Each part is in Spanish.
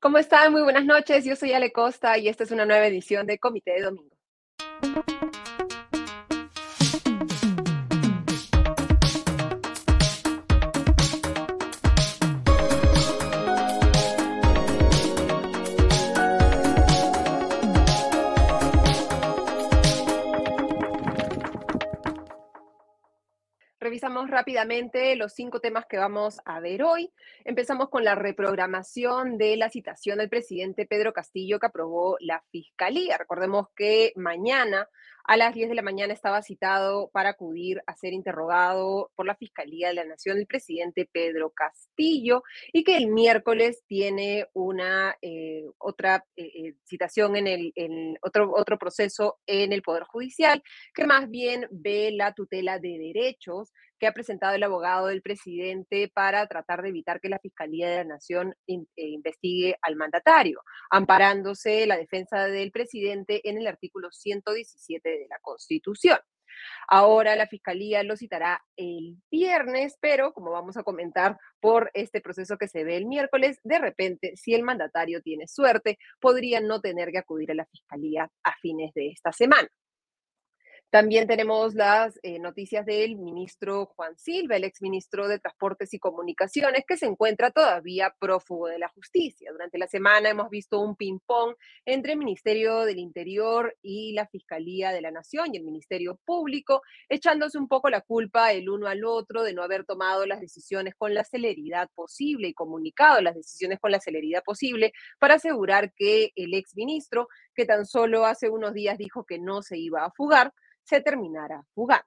¿Cómo están? Muy buenas noches. Yo soy Ale Costa y esta es una nueva edición de Comité de Domingo. Revisamos rápidamente los cinco temas que vamos a ver hoy. Empezamos con la reprogramación de la citación del presidente Pedro Castillo que aprobó la Fiscalía. Recordemos que mañana a las 10 de la mañana estaba citado para acudir a ser interrogado por la Fiscalía de la Nación el presidente Pedro Castillo y que el miércoles tiene una eh, otra eh, eh, citación en el otro, otro proceso en el Poder Judicial que más bien ve la tutela de derechos que ha presentado el abogado del presidente para tratar de evitar que la Fiscalía de la Nación investigue al mandatario, amparándose la defensa del presidente en el artículo 117 de la Constitución. Ahora la Fiscalía lo citará el viernes, pero como vamos a comentar por este proceso que se ve el miércoles, de repente, si el mandatario tiene suerte, podría no tener que acudir a la Fiscalía a fines de esta semana. También tenemos las eh, noticias del ministro Juan Silva, el exministro de Transportes y Comunicaciones, que se encuentra todavía prófugo de la justicia. Durante la semana hemos visto un ping-pong entre el Ministerio del Interior y la Fiscalía de la Nación y el Ministerio Público, echándose un poco la culpa el uno al otro de no haber tomado las decisiones con la celeridad posible y comunicado las decisiones con la celeridad posible para asegurar que el exministro, que tan solo hace unos días dijo que no se iba a fugar, se terminara fugando.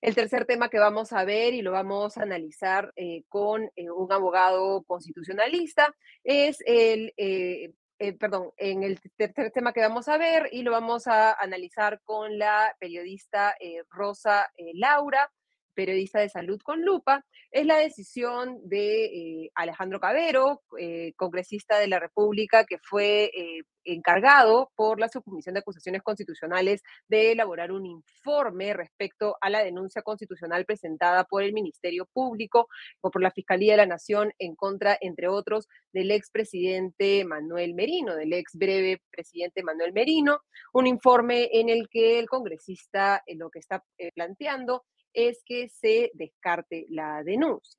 El tercer tema que vamos a ver y lo vamos a analizar eh, con eh, un abogado constitucionalista es el, eh, perdón, en el tercer tema que vamos a ver y lo vamos a analizar con la periodista Rosa Laura, periodista de salud con lupa, es la decisión de eh, Alejandro Cabero, eh, congresista de la República, que fue eh, encargado por la Subcomisión de Acusaciones Constitucionales de elaborar un informe respecto a la denuncia constitucional presentada por el Ministerio Público o por la Fiscalía de la Nación en contra, entre otros, del expresidente Manuel Merino, del ex breve presidente Manuel Merino, un informe en el que el congresista lo que está planteando es que se descarte la denuncia.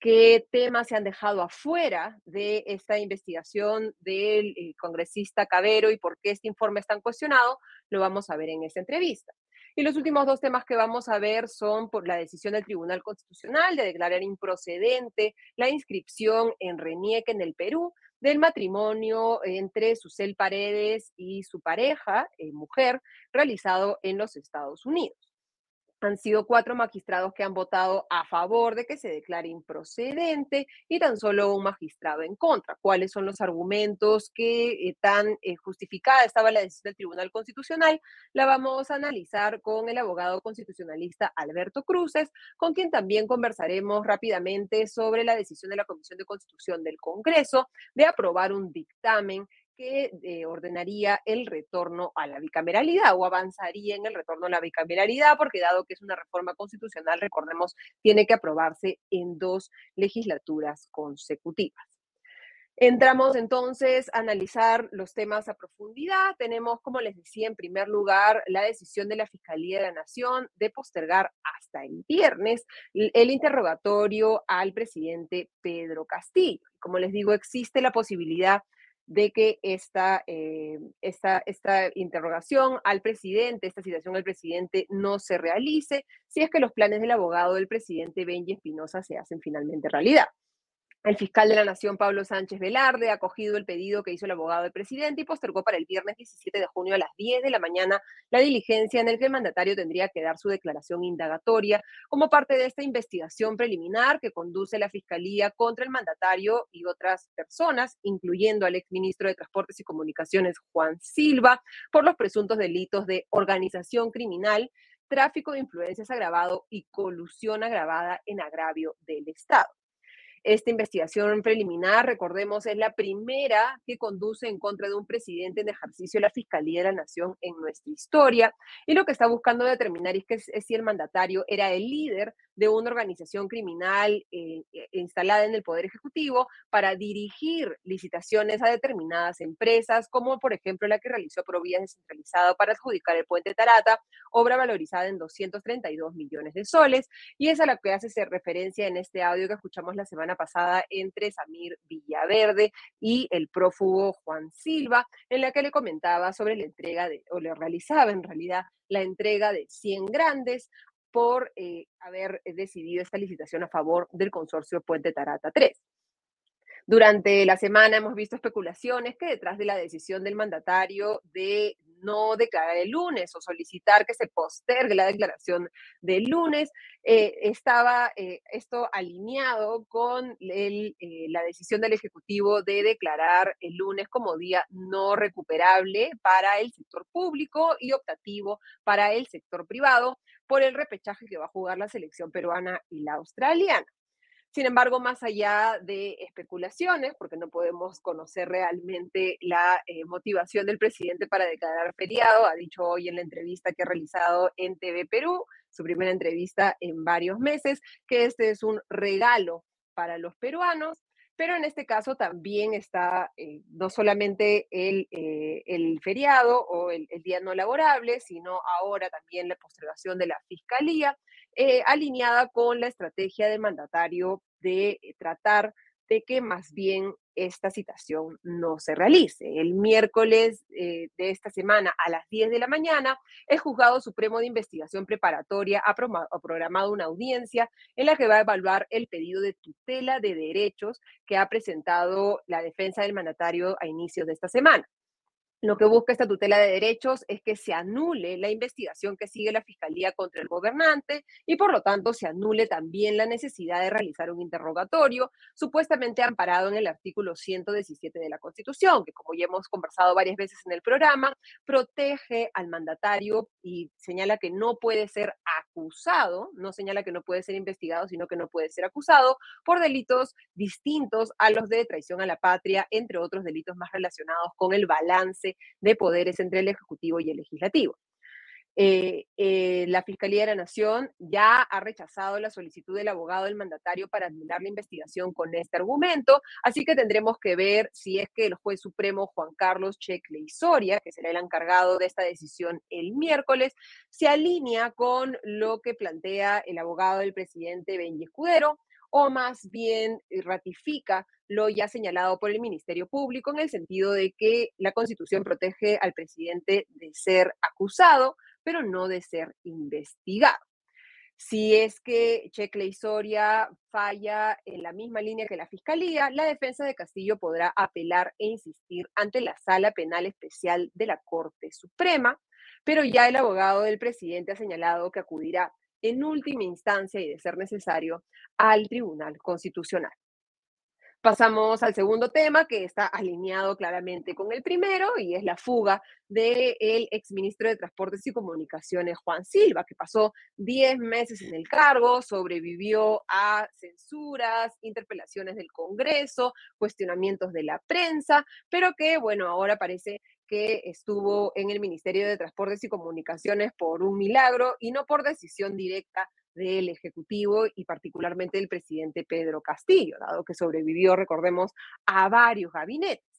¿Qué temas se han dejado afuera de esta investigación del eh, congresista Cabero y por qué este informe es tan cuestionado? Lo vamos a ver en esta entrevista. Y los últimos dos temas que vamos a ver son por la decisión del Tribunal Constitucional de declarar improcedente la inscripción en RENIEC en el Perú del matrimonio entre Susel Paredes y su pareja, eh, mujer, realizado en los Estados Unidos han sido cuatro magistrados que han votado a favor de que se declare improcedente y tan solo un magistrado en contra. ¿Cuáles son los argumentos que eh, tan eh, justificada estaba la decisión del Tribunal Constitucional? La vamos a analizar con el abogado constitucionalista Alberto Cruces, con quien también conversaremos rápidamente sobre la decisión de la Comisión de Constitución del Congreso de aprobar un dictamen que eh, ordenaría el retorno a la bicameralidad o avanzaría en el retorno a la bicameralidad, porque dado que es una reforma constitucional, recordemos, tiene que aprobarse en dos legislaturas consecutivas. Entramos entonces a analizar los temas a profundidad. Tenemos, como les decía, en primer lugar, la decisión de la Fiscalía de la Nación de postergar hasta el viernes el interrogatorio al presidente Pedro Castillo. Como les digo, existe la posibilidad de que esta, eh, esta, esta interrogación al presidente, esta citación al presidente no se realice si es que los planes del abogado del presidente Benji Espinosa se hacen finalmente realidad. El fiscal de la Nación, Pablo Sánchez Velarde, ha acogido el pedido que hizo el abogado del presidente y postergó para el viernes 17 de junio a las 10 de la mañana la diligencia en el que el mandatario tendría que dar su declaración indagatoria como parte de esta investigación preliminar que conduce la Fiscalía contra el mandatario y otras personas, incluyendo al exministro de Transportes y Comunicaciones, Juan Silva, por los presuntos delitos de organización criminal, tráfico de influencias agravado y colusión agravada en agravio del Estado. Esta investigación preliminar, recordemos, es la primera que conduce en contra de un presidente en ejercicio de la Fiscalía de la Nación en nuestra historia. Y lo que está buscando determinar es, que, es si el mandatario era el líder de una organización criminal eh, eh, instalada en el Poder Ejecutivo para dirigir licitaciones a determinadas empresas, como por ejemplo la que realizó Provía descentralizado para adjudicar el puente Tarata, obra valorizada en 232 millones de soles, y es a la que hace referencia en este audio que escuchamos la semana pasada entre Samir Villaverde y el prófugo Juan Silva, en la que le comentaba sobre la entrega de, o le realizaba en realidad la entrega de 100 grandes por eh, haber decidido esta licitación a favor del consorcio Puente Tarata 3. Durante la semana hemos visto especulaciones que detrás de la decisión del mandatario de no declarar el lunes o solicitar que se postergue la declaración del lunes, eh, estaba eh, esto alineado con la decisión del Ejecutivo de declarar el lunes como día no recuperable para el sector público y optativo para el sector privado, por el repechaje que va a jugar la selección peruana y la australiana. Sin embargo, más allá de especulaciones, porque no podemos conocer realmente la eh, motivación del presidente para declarar feriado, ha dicho hoy en la entrevista que ha realizado en TV Perú, su primera entrevista en varios meses, que este es un regalo para los peruanos pero en este caso también está eh, no solamente el, eh, el feriado o el, día no laborable, sino ahora también la postergación de la fiscalía, eh, alineada con la estrategia del mandatario de tratar de que más bien esta citación no se realice. El miércoles eh, de esta semana a las 10 de la mañana, el Juzgado Supremo de Investigación Preparatoria ha, programado una audiencia en la que va a evaluar el pedido de tutela de derechos que ha presentado la defensa del mandatario a inicios de esta semana. Lo que busca esta tutela de derechos es que se anule la investigación que sigue la Fiscalía contra el gobernante y por lo tanto se anule también la necesidad de realizar un interrogatorio supuestamente amparado en el artículo 117 de la Constitución, que como ya hemos conversado varias veces en el programa, protege al mandatario y señala que no puede ser acusado, no señala que no puede ser investigado, sino que no puede ser acusado por delitos distintos a los de traición a la patria, entre otros delitos más relacionados con el balance de poderes entre el Ejecutivo y el Legislativo. Eh, eh, la Fiscalía de la Nación ya ha rechazado la solicitud del abogado del mandatario para anular la investigación con este argumento, así que tendremos que ver si es que el juez supremo Juan Carlos Checle Soria, que será el encargado de esta decisión el miércoles, se alinea con lo que plantea el abogado del presidente Benji Escudero, o más bien ratifica lo ya señalado por el Ministerio Público en el sentido de que la Constitución protege al presidente de ser acusado, pero no de ser investigado. Si es que Checle y Soria falla en la misma línea que la Fiscalía, la defensa de Castillo podrá apelar e insistir ante la Sala Penal Especial de la Corte Suprema, pero ya el abogado del presidente ha señalado que acudirá en última instancia y de ser necesario al Tribunal Constitucional. Pasamos al segundo tema que está alineado claramente con el primero y es la fuga del exministro de Transportes y Comunicaciones, Juan Silva, que pasó 10 meses en el cargo, sobrevivió a censuras, interpelaciones del Congreso, cuestionamientos de la prensa, pero que, bueno, ahora parece que estuvo en el Ministerio de Transportes y Comunicaciones por un milagro y no por decisión directa del Ejecutivo y particularmente del presidente Pedro Castillo, dado que sobrevivió, recordemos, a varios gabinetes.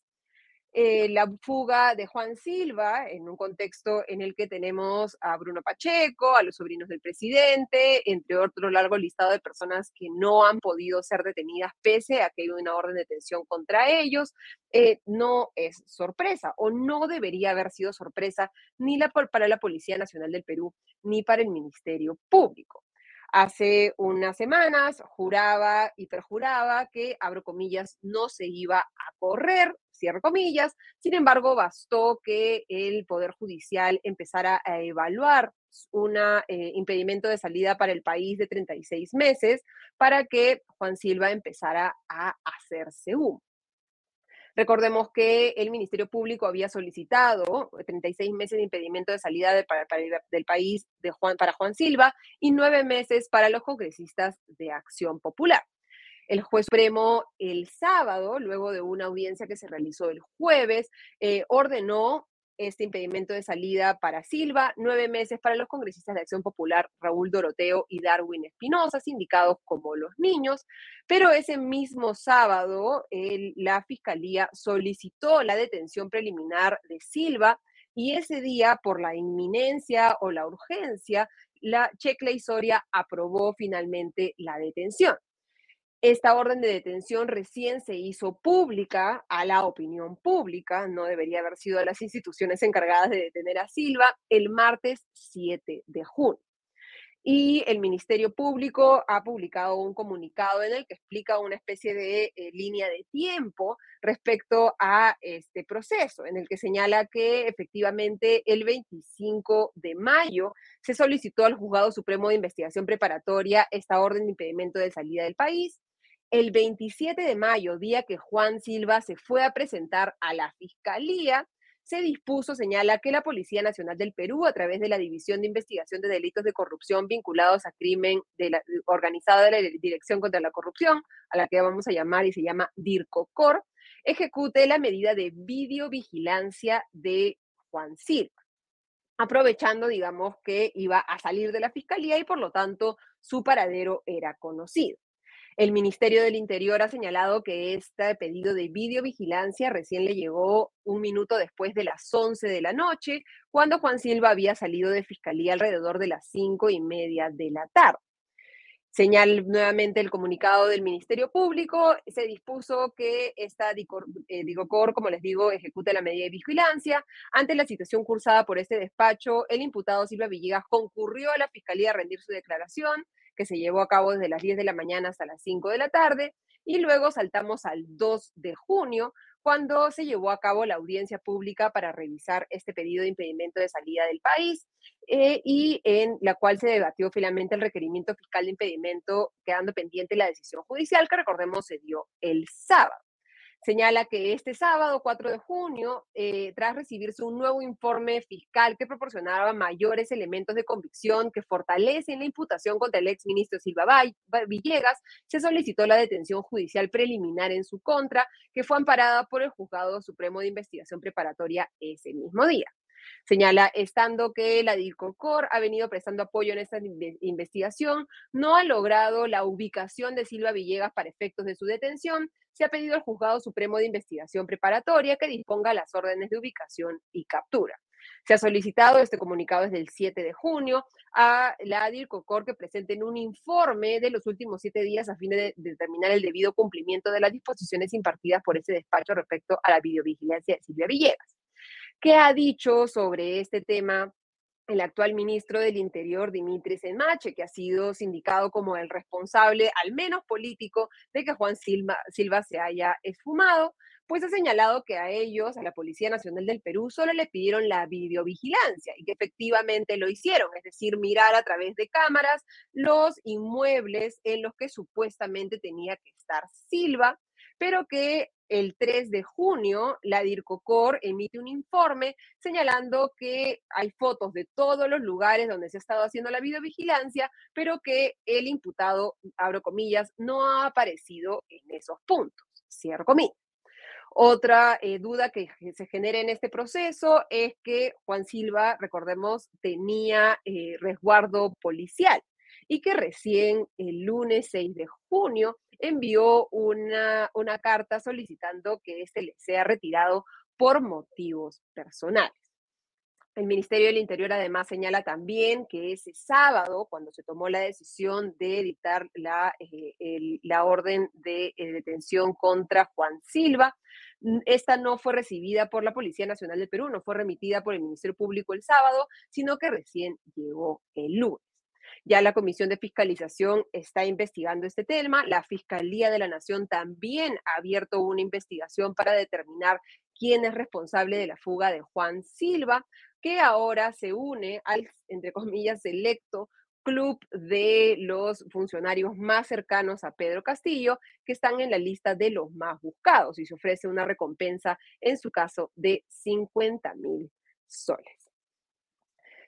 Eh, la fuga de Juan Silva, en un contexto en el que tenemos a Bruno Pacheco, a los sobrinos del presidente, entre otro largo listado de personas que no han podido ser detenidas pese a que hay una orden de detención contra ellos, eh, no es sorpresa o no debería haber sido sorpresa ni para la Policía Nacional del Perú ni para el Ministerio Público. Hace unas semanas juraba y perjuraba que, abro comillas, no se iba a correr, cierro comillas. Sin embargo, bastó que el Poder Judicial empezara a evaluar un eh, impedimento de salida para el país de 36 meses para que Juan Silva empezara a hacerse humo. Recordemos que el Ministerio Público había solicitado 36 meses de impedimento de salida del país para Juan Silva y nueve meses para los congresistas de Acción Popular. El juez supremo el sábado, luego de una audiencia que se realizó el jueves, eh, ordenó este impedimento de salida para Silva, nueve meses para los congresistas de Acción Popular Raúl Doroteo y Darwin Espinosa, sindicados como los niños, pero ese mismo sábado la Fiscalía solicitó la detención preliminar de Silva y ese día, por la inminencia o la urgencia, la Checla Soria aprobó finalmente la detención. Esta orden de detención recién se hizo pública a la opinión pública, no debería haber sido a las instituciones encargadas de detener a Silva, el martes 7 de junio. Y el Ministerio Público ha publicado un comunicado en el que explica una especie de eh, línea de tiempo respecto a este proceso, en el que señala que efectivamente el 25 de mayo se solicitó al Juzgado Supremo de Investigación Preparatoria esta orden de impedimento de salida del país el 27 de mayo, día que Juan Silva se fue a presentar a la Fiscalía, se dispuso, señala, que la Policía Nacional del Perú, a través de la División de Investigación de Delitos de Corrupción vinculados a crimen organizado de la Dirección contra la Corrupción, a la que vamos a llamar y se llama DIRCOCOR, ejecute la medida de videovigilancia de Juan Silva, aprovechando, digamos, que iba a salir de la Fiscalía y por lo tanto su paradero era conocido. El Ministerio del Interior ha señalado que este pedido de videovigilancia recién le llegó un minuto después de las 11 de la noche, cuando Juan Silva había salido de fiscalía alrededor de las cinco y media de la tarde. Señal nuevamente el comunicado del Ministerio Público, se dispuso que esta eh, DIGOCOR, como les digo, ejecute la medida de vigilancia. Ante la situación cursada por este despacho, el imputado Silva Villegas concurrió a la Fiscalía a rendir su declaración que se llevó a cabo desde las 10 de la mañana hasta las 5 de la tarde, y luego saltamos al 2 de junio, cuando se llevó a cabo la audiencia pública para revisar este pedido de impedimento de salida del país eh, y en la cual se debatió finalmente el requerimiento fiscal de impedimento, quedando pendiente la decisión judicial que recordemos se dio el sábado señala que este sábado 4 de junio, eh, tras recibirse un nuevo informe fiscal que proporcionaba mayores elementos de convicción que fortalecen la imputación contra el exministro Silva Villegas, se solicitó la detención judicial preliminar en su contra, que fue amparada por el Juzgado Supremo de Investigación Preparatoria ese mismo día. Señala, estando que la DIRCOCOR ha venido prestando apoyo en esta investigación, no ha logrado la ubicación de Silva Villegas para efectos de su detención, se ha pedido al Juzgado Supremo de Investigación Preparatoria que disponga las órdenes de ubicación y captura. Se ha solicitado este comunicado desde el 7 de junio a la DIRCOCOR que presenten un informe de los últimos siete días a fin de determinar el debido cumplimiento de las disposiciones impartidas por ese despacho respecto a la videovigilancia de Silvia Villegas. ¿Qué ha dicho sobre este tema el actual ministro del Interior, Dimitri Senmache, que ha sido sindicado como el responsable, al menos político, de que Juan Silva, Silva se haya esfumado, pues ha señalado que a ellos, a la Policía Nacional del Perú, solo le pidieron la videovigilancia y que efectivamente lo hicieron, es decir, mirar a través de cámaras los inmuebles en los que supuestamente tenía que estar Silva, pero que el 3 de junio, la DIRCOCOR emite un informe señalando que hay fotos de todos los lugares donde se ha estado haciendo la videovigilancia, pero que el imputado, abro comillas, no ha aparecido en esos puntos, cierro comillas. Otra eh, duda que se genera en este proceso es que Juan Silva, recordemos, tenía eh, resguardo policial y que recién el lunes 6 de junio envió una, una carta solicitando que este le sea retirado por motivos personales. El Ministerio del Interior además señala también que ese sábado, cuando se tomó la decisión de dictar la, eh, la orden de eh, detención contra Juan Silva, esta no fue recibida por la Policía Nacional del Perú, no fue remitida por el Ministerio Público el sábado, sino que recién llegó el lunes. Ya la Comisión de Fiscalización está investigando este tema. La Fiscalía de la Nación también ha abierto una investigación para determinar quién es responsable de la fuga de Juan Silva, que ahora se une al, entre comillas, selecto club de los funcionarios más cercanos a Pedro Castillo, que están en la lista de los más buscados y se ofrece una recompensa, en su caso, de 50 mil soles.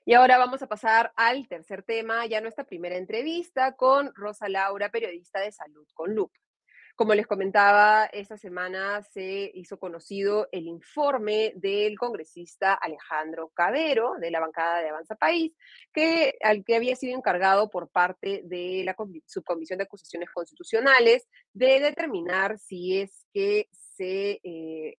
Y ahora vamos a pasar al tercer tema, ya nuestra primera entrevista con Rosa Laura, periodista de Salud con Lupa. Como les comentaba, esta semana se hizo conocido el informe del congresista Alejandro Cabero, de la bancada de Avanza País, que, al que había sido encargado por parte de la Subcomisión de Acusaciones Constitucionales de determinar si es que eh,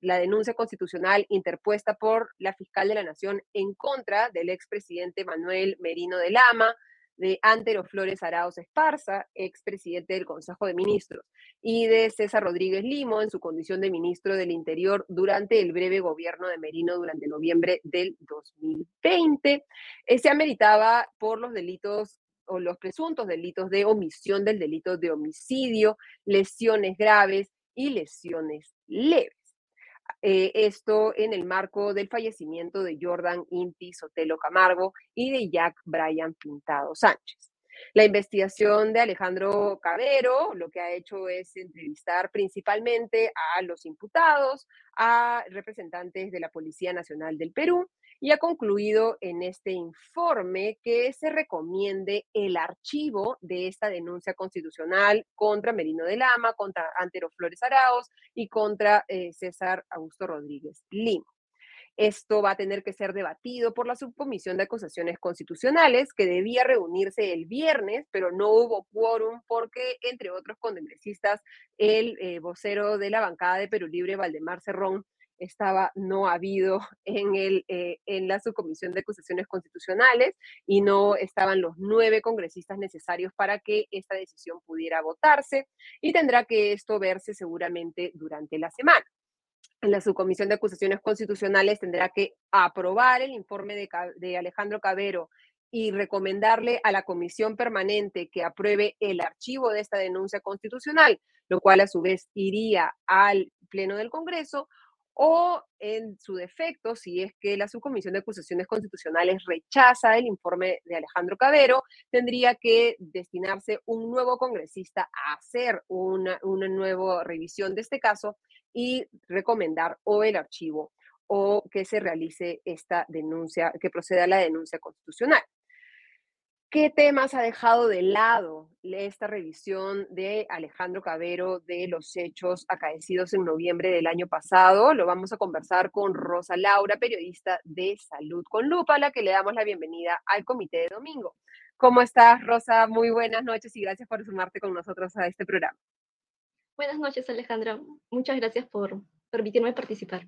la denuncia constitucional interpuesta por la fiscal de la Nación en contra del expresidente Manuel Merino de Lama, de Antero Flores Arauz Esparza, expresidente del Consejo de Ministros, y de César Rodríguez Limo en su condición de ministro del Interior durante el breve gobierno de Merino durante noviembre del 2020. Eh, se ameritaba por los delitos o los presuntos delitos de omisión del delito de homicidio, lesiones graves y lesiones leves. Eh, esto en el marco del fallecimiento de Jordan Inti Sotelo Camargo y de Jack Bryan Pintado Sánchez. La investigación de Alejandro Cabero lo que ha hecho es entrevistar principalmente a los imputados, a representantes de la Policía Nacional del Perú y ha concluido en este informe que se recomiende el archivo de esta denuncia constitucional contra Merino de Lama, contra Antero Flores Araos y contra eh, César Augusto Rodríguez Lima. Esto va a tener que ser debatido por la Subcomisión de Acusaciones Constitucionales, que debía reunirse el viernes, pero no hubo quórum porque, entre otros congresistas, el eh, vocero de la bancada de Perú Libre, Valdemar Cerrón, estaba no habido en, el, eh, en la subcomisión de acusaciones constitucionales y no estaban los nueve congresistas necesarios para que esta decisión pudiera votarse y tendrá que esto verse seguramente durante la semana. La subcomisión de acusaciones constitucionales tendrá que aprobar el informe de, de Alejandro Cabero y recomendarle a la comisión permanente que apruebe el archivo de esta denuncia constitucional, lo cual a su vez iría al Pleno del Congreso, o en su defecto, si es que la Subcomisión de Acusaciones Constitucionales rechaza el informe de Alejandro Cabero, tendría que destinarse un nuevo congresista a hacer una, una nueva revisión de este caso y recomendar o el archivo o que se realice esta denuncia, que proceda a la denuncia constitucional. ¿Qué temas ha dejado de lado esta revisión de Alejandro Cabero de los hechos acaecidos en noviembre del año pasado? Lo vamos a conversar con Rosa Laura, periodista de Salud con Lupa, a la que le damos la bienvenida al comité de domingo. ¿Cómo estás, Rosa? Muy buenas noches y gracias por sumarte con nosotros a este programa. Buenas noches, Alejandra. Muchas gracias por permitirme participar.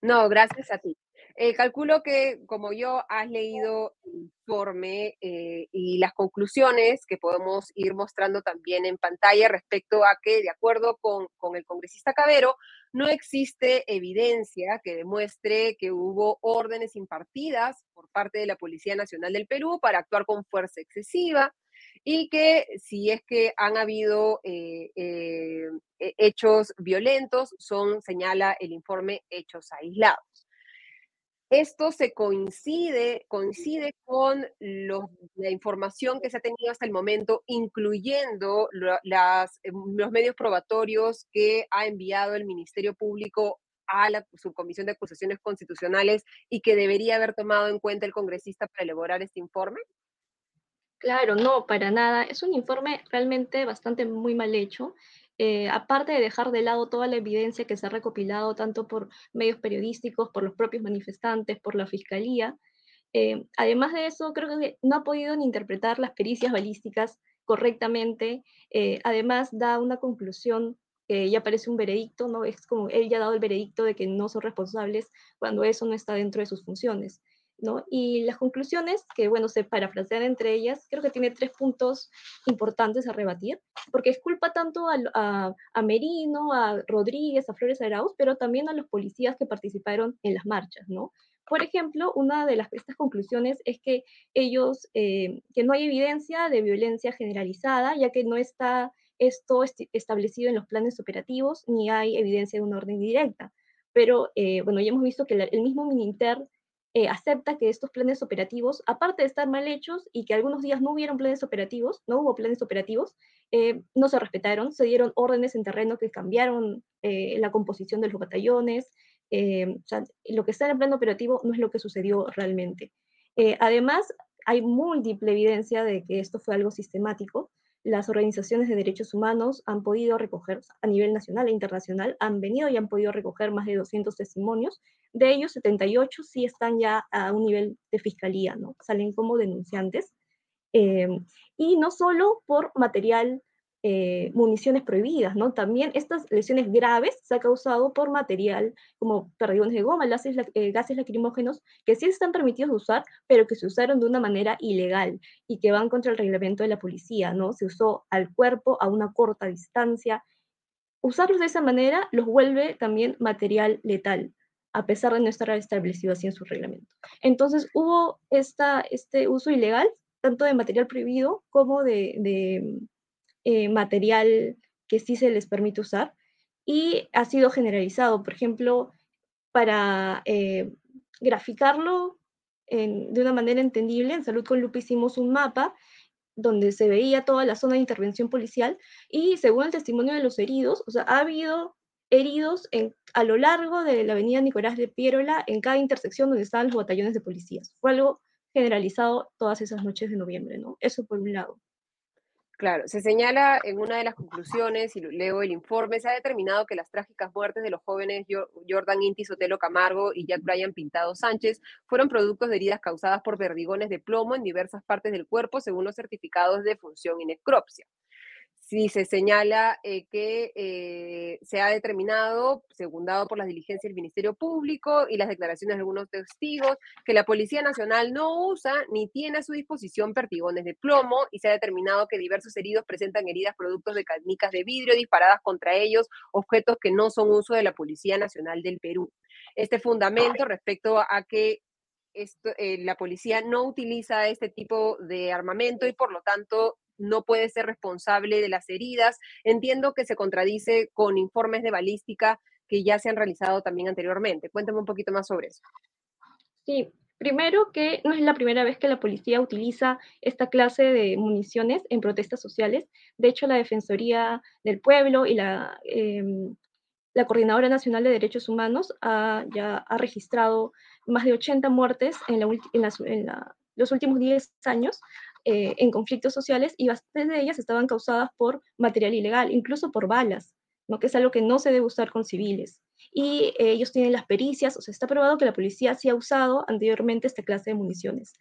No, gracias a ti. Eh, calculo que como yo has leído el informe eh, y las conclusiones que podemos ir mostrando también en pantalla respecto a que, de acuerdo con, con el congresista Cabero, no existe evidencia que demuestre que hubo órdenes impartidas por parte de la Policía Nacional del Perú para actuar con fuerza excesiva y que si es que han habido eh, hechos violentos, son, señala el informe, hechos aislados. Esto se coincide, coincide con la información que se ha tenido hasta el momento, incluyendo eh, los medios probatorios que ha enviado el Ministerio Público a la Subcomisión de Acusaciones Constitucionales y que debería haber tomado en cuenta el congresista para elaborar este informe? Claro, no, para nada. Es un informe realmente bastante muy mal hecho eh, aparte de dejar de lado toda la evidencia que se ha recopilado tanto por medios periodísticos, por los propios manifestantes, por la fiscalía, eh, además de eso, creo que no ha podido ni interpretar las pericias balísticas correctamente. Eh, además, da una conclusión que ya parece un veredicto, ¿no? Es como él ya ha dado el veredicto de que no son responsables cuando eso no está dentro de sus funciones. Y las conclusiones, que bueno, se parafrasean entre ellas, creo que tiene tres puntos importantes a rebatir, porque es culpa tanto a, a, Merino, a Rodríguez, a Flores Arauz, pero también a los policías que participaron en las marchas, ¿no? Por ejemplo, una de las, estas conclusiones es que ellos, eh, que no hay evidencia de violencia generalizada, ya que no está esto establecido en los planes operativos, ni hay evidencia de una orden directa. Pero, eh, bueno, ya hemos visto que el mismo Mininter eh, acepta que estos planes operativos, aparte de estar mal hechos y que algunos días no hubieron planes operativos, no hubo planes operativos, eh, no se respetaron, se dieron órdenes en terreno que cambiaron eh, la composición de los batallones, lo que está en el plano operativo no es lo que sucedió realmente. además, hay múltiple evidencia de que esto fue algo sistemático. Las organizaciones de derechos humanos han podido recoger a nivel nacional e internacional, han venido y han podido recoger más de 200 testimonios. De ellos, 78 sí están ya a un nivel de fiscalía, ¿no? Salen como denunciantes. Eh, y no solo por material eh, municiones prohibidas, ¿no? También estas lesiones graves se han causado por material como perdigones de goma, gases, eh, gases lacrimógenos, que sí están permitidos de usar, pero que se usaron de una manera ilegal y que van contra el reglamento de la policía, ¿no? Se usó al cuerpo a una corta distancia. Usarlos de esa manera los vuelve también material letal, a pesar de no estar establecido así en su reglamento. Entonces hubo este uso ilegal, tanto de material prohibido como de eh, material que sí se les permite usar y ha sido generalizado. Por ejemplo, para eh, graficarlo de una manera entendible, en Salud con Lupa hicimos un mapa donde se veía toda la zona de intervención policial y según el testimonio de los heridos, o sea, ha habido heridos a lo largo de la avenida Nicolás de Pierola en cada intersección donde estaban los batallones de policías. Fue algo generalizado todas esas noches de noviembre, ¿no? Eso por un lado. Claro, se señala en una de las conclusiones, y leo el informe, se ha determinado que las trágicas muertes de los jóvenes Jordan Inti Sotelo Camargo y Jack Bryan Pintado Sánchez fueron productos de heridas causadas por perdigones de plomo en diversas partes del cuerpo, según los certificados de función y necropsia si se señala eh, que eh, se ha determinado, segundado por las diligencias del Ministerio Público y las declaraciones de algunos testigos, que la Policía Nacional no usa ni tiene a su disposición pertigones de plomo y se ha determinado que diversos heridos presentan heridas productos de canicas de vidrio disparadas contra ellos, objetos que no son uso de la Policía Nacional del Perú. Este fundamento respecto a que esto, eh, la policía no utiliza este tipo de armamento y por lo tanto no puede ser responsable de las heridas. Entiendo que se contradice con informes de balística que ya se han realizado también anteriormente. Cuéntame un poquito más sobre eso. Sí, primero que no es la primera vez que la policía utiliza esta clase de municiones en protestas sociales. De hecho, la Defensoría del Pueblo y la, em, la Coordinadora Nacional de Derechos Humanos ya ha registrado más de 80 muertes en, los últimos 10 años eh, en conflictos sociales y bastantes de ellas estaban causadas por material ilegal, incluso por balas, ¿no? que es algo que no se debe usar con civiles. Y eh, ellos tienen las pericias, o sea, está probado que la policía sí ha usado anteriormente esta clase de municiones.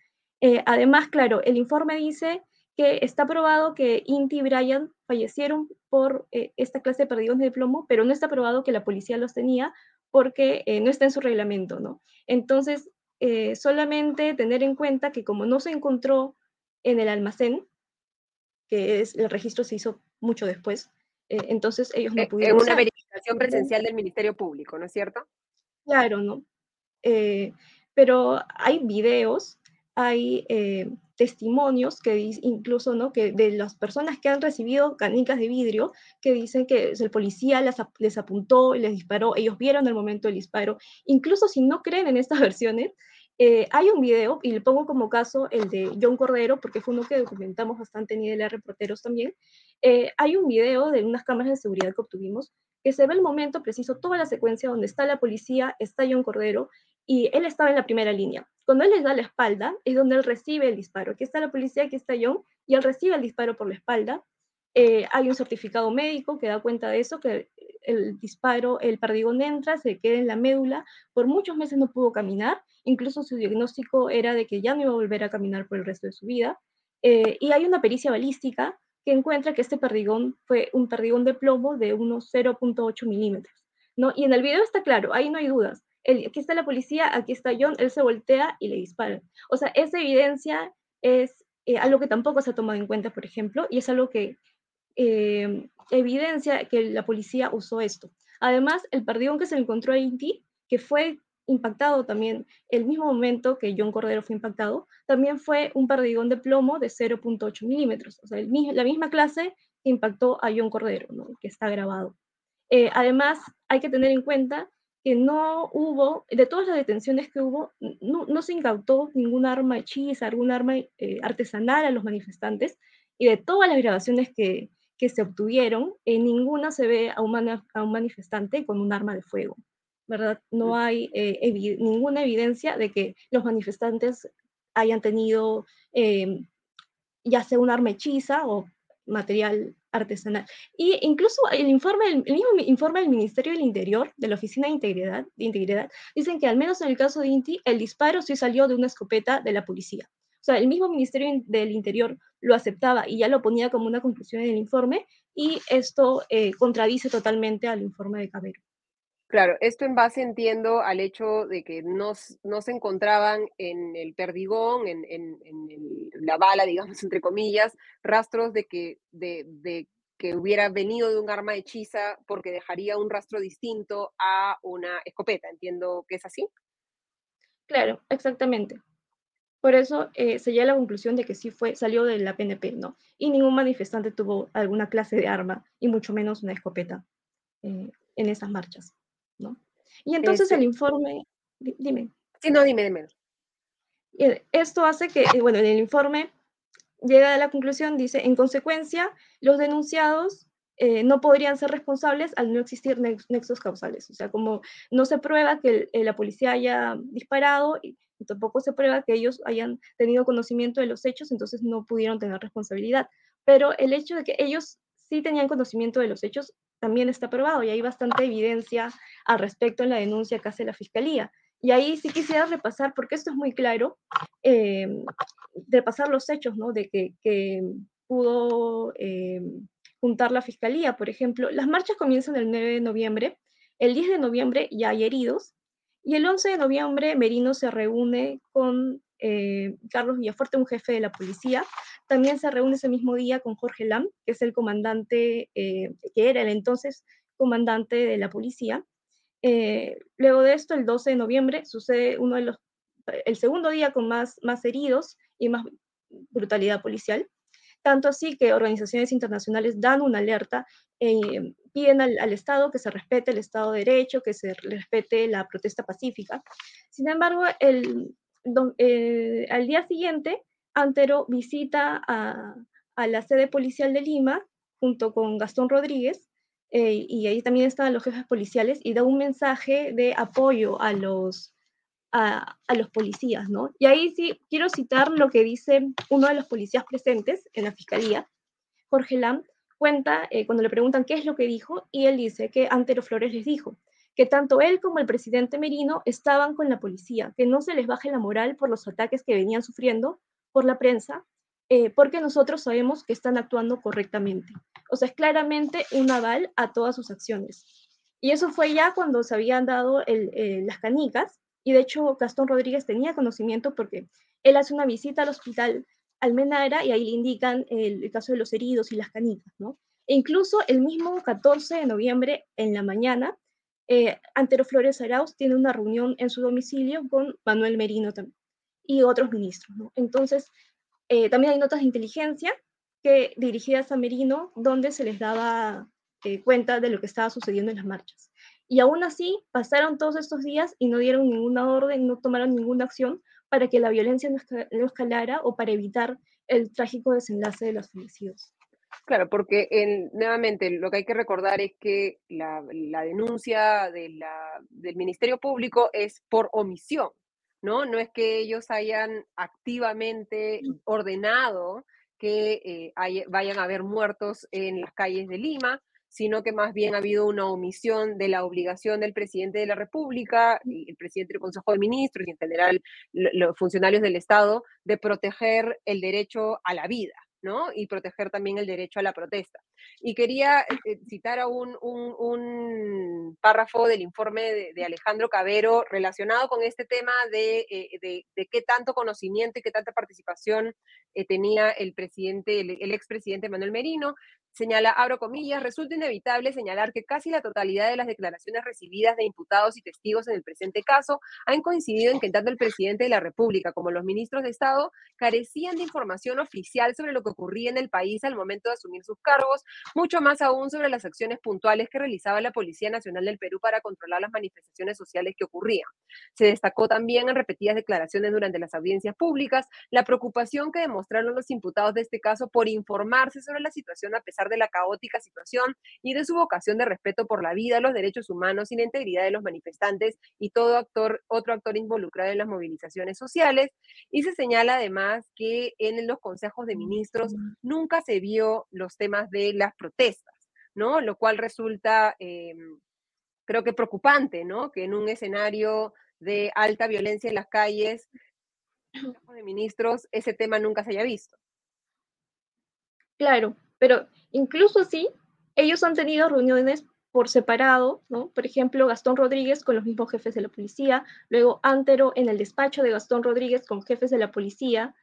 Eh, además, claro, el informe dice que está probado que Inti y Brian fallecieron por esta clase de perdigones de plomo, pero no está probado que la policía los tenía porque no está en su reglamento, ¿no? Entonces, solamente tener en cuenta que como no se encontró en el almacén, que es el registro se hizo mucho después, eh, entonces ellos no eh, pudieron. Es una verificación presencial del Ministerio Público, ¿no es cierto? Claro, ¿no? Eh, pero hay videos, hay testimonios que incluso, ¿no? Que de las personas que han recibido canicas de vidrio, que dicen que el policía les apuntó y les disparó, ellos vieron el momento del disparo, incluso si no creen en estas versiones, eh, hay un video, y le pongo como caso el de John Cordero, porque fue uno que documentamos bastante en IDLR Reporteros también. Eh, hay un video de unas cámaras de seguridad que obtuvimos, que se ve el momento preciso, toda la secuencia donde está la policía, está John Cordero, y él estaba en la primera línea. Cuando él les da la espalda, es donde él recibe el disparo. Aquí está la policía, aquí está John, y él recibe el disparo por la espalda. Eh, hay un certificado médico que da cuenta de eso, que el disparo, el perdigón entra, se queda en la médula, por muchos meses no pudo caminar, incluso su diagnóstico era de que ya no iba a volver a caminar por el resto de su vida, eh, y hay una pericia balística que encuentra que este perdigón fue un perdigón de plomo de unos 0.8 milímetros, ¿no? Y en el video está claro, ahí no hay dudas, aquí está la policía, aquí está John, él se voltea y le dispara. O sea, esa evidencia es eh, algo que tampoco se ha tomado en cuenta, por ejemplo, y es algo que eh, evidencia que la policía usó esto. Además, el perdigón que se encontró a Inti, que fue impactado también el mismo momento que John Cordero fue impactado, también fue un perdigón de plomo de 0.8 milímetros, o sea, la misma clase que impactó a John Cordero, que está grabado. Eh, además, hay que tener en cuenta que no hubo, de todas las detenciones que hubo, no, se incautó ningún arma hechiza, algún arma eh, artesanal a los manifestantes, y de todas las grabaciones que, que se obtuvieron, en ninguna se ve a un, a un manifestante con un arma de fuego, ¿verdad? No hay eh, ninguna evidencia de que los manifestantes hayan tenido em, ya sea un arma hechiza o material artesanal. Y incluso el, informe, el mismo informe del Ministerio del Interior, de la Oficina de Integridad, de Integridad, dicen que al menos en el caso de Inti, el disparo sí salió de una escopeta de la policía. O sea, el mismo Ministerio del Interior lo aceptaba y ya lo ponía como una conclusión en el informe, y esto eh, contradice totalmente al informe de Cabero. Claro, esto en base, entiendo, al hecho de que no, no se encontraban en el perdigón, en, en, la bala, digamos, entre comillas, rastros de que, de, de que hubiera venido de un arma hechiza porque dejaría un rastro distinto a una escopeta. Entiendo que es así. Claro, exactamente. Por eso eh, se llega a la conclusión de que sí fue, salió de la PNP, ¿no? Y ningún manifestante tuvo alguna clase de arma, y mucho menos una escopeta eh, en esas marchas. ¿no? Y entonces el este informe, dime. Sí, no, dime, dime. Esto hace que, eh, bueno, en el informe llega a la conclusión, dice, en consecuencia, los denunciados eh, no podrían ser responsables al no existir nexos causales. O sea, como no se prueba que eh, la policía haya disparado y, tampoco se prueba que ellos hayan tenido conocimiento de los hechos, entonces no pudieron tener responsabilidad. Pero el hecho de que ellos sí tenían conocimiento de los hechos también está probado y hay bastante evidencia al respecto en la denuncia que hace la Fiscalía. Y ahí sí quisiera repasar, porque esto es muy claro, eh, repasar los hechos, ¿no? De que, pudo eh, juntar la Fiscalía. Por ejemplo, las marchas comienzan el 9 de noviembre, el 10 de noviembre ya hay heridos, y el 11 de noviembre Merino se reúne con eh, Carlos Villafuerte, un jefe de la policía. También se reúne ese mismo día con Jorge Lam, que es el comandante, eh, que era el entonces comandante de la policía. Eh, luego de esto, el 12 de noviembre, sucede uno de los, el segundo día con más, más heridos y más brutalidad policial. Tanto así que organizaciones internacionales dan una alerta, eh, piden al, Estado que se respete el Estado de Derecho, que se respete la protesta pacífica. Sin embargo, el, eh, al día siguiente, Antero visita a, a la sede policial de Lima junto con Gastón Rodríguez eh, y ahí también estaban los jefes policiales, y da un mensaje de apoyo a los, a, los policías, ¿no? Y ahí sí quiero citar lo que dice uno de los policías presentes en la fiscalía, Jorge Lam, cuenta eh, cuando le preguntan qué es lo que dijo, y él dice que Antero Flores les dijo que tanto él como el presidente Merino estaban con la policía, que no se les baje la moral por los ataques que venían sufriendo por la prensa, eh, porque nosotros sabemos que están actuando correctamente. O sea, es claramente un aval a todas sus acciones. Y eso fue ya cuando se habían dado eh, las canicas, y de hecho Gastón Rodríguez tenía conocimiento porque él hace una visita al hospital Almenara y ahí le indican el, caso de los heridos y las canicas, ¿no? E incluso el mismo 14 de noviembre en la mañana, eh, Antero Flores Arauz tiene una reunión en su domicilio con Manuel Merino también y otros ministros, ¿no? Entonces, eh, también hay notas de inteligencia que dirigidas a Merino, donde se les daba eh, cuenta de lo que estaba sucediendo en las marchas. Y aún así, pasaron todos estos días y no dieron ninguna orden, no tomaron ninguna acción para que la violencia no escalara o para evitar el trágico desenlace de los fallecidos. Claro, porque en, nuevamente lo que hay que recordar es que la, denuncia de del Ministerio Público es por omisión, ¿no? No es que ellos hayan activamente ordenado que eh, vayan a haber muertos en las calles de Lima, sino que más bien ha habido una omisión de la obligación del presidente de la República, y el presidente del Consejo de Ministros y en general los funcionarios del Estado de proteger el derecho a la vida. Y proteger también el derecho a la protesta. Y quería eh, eh, citar a un, párrafo del informe de, Alejandro Cabero relacionado con este tema de, eh, de, de, qué tanto conocimiento y qué tanta participación tenía el presidente, el, el expresidente Manuel Merino, Señala, abro comillas, resulta inevitable señalar que casi la totalidad de las declaraciones recibidas de imputados y testigos en el presente caso han coincidido en que tanto el presidente de la República como los ministros de Estado carecían de información oficial sobre lo que ocurría en el país al momento de asumir sus cargos, mucho más aún sobre las acciones puntuales que realizaba la Policía Nacional del Perú para controlar las manifestaciones sociales que ocurrían. Se destacó también en repetidas declaraciones durante las audiencias públicas la preocupación que demostraron los imputados de este caso por informarse sobre la situación a pesar de la caótica situación y de su vocación de respeto por la vida, los derechos humanos y la integridad de los manifestantes y todo actor, otro actor involucrado en las movilizaciones sociales. Y se señala además que en los consejos de ministros nunca se vio los temas de las protestas, ¿no? Lo cual resulta, em, creo que preocupante, ¿no? Que en un escenario de alta violencia en las calles, de ministros, ese tema nunca se haya visto. Claro, pero incluso así, ellos han tenido reuniones por separado, ¿no? Por ejemplo, Gastón Rodríguez con los mismos jefes de la policía, luego Antero en el despacho de Gastón Rodríguez con jefes de la policía,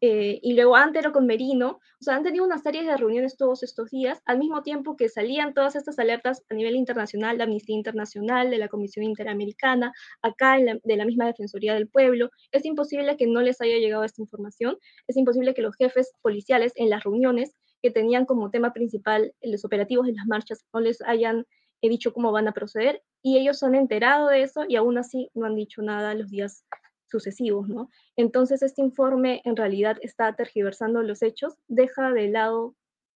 eh, y luego Antero con Merino. O sea, han tenido una serie de reuniones todos estos días, al mismo tiempo que salían todas estas alertas a nivel internacional, de Amnistía Internacional, de la Comisión Interamericana, acá de la misma Defensoría del Pueblo. Es imposible que no les haya llegado esta información, es imposible que los jefes policiales en las reuniones que tenían como tema principal los operativos en las marchas no les hayan he dicho cómo van a proceder y ellos han enterado de eso y aún así no han dicho nada los días sucesivos, ¿no? Entonces este informe en realidad está tergiversando los hechos, deja de lado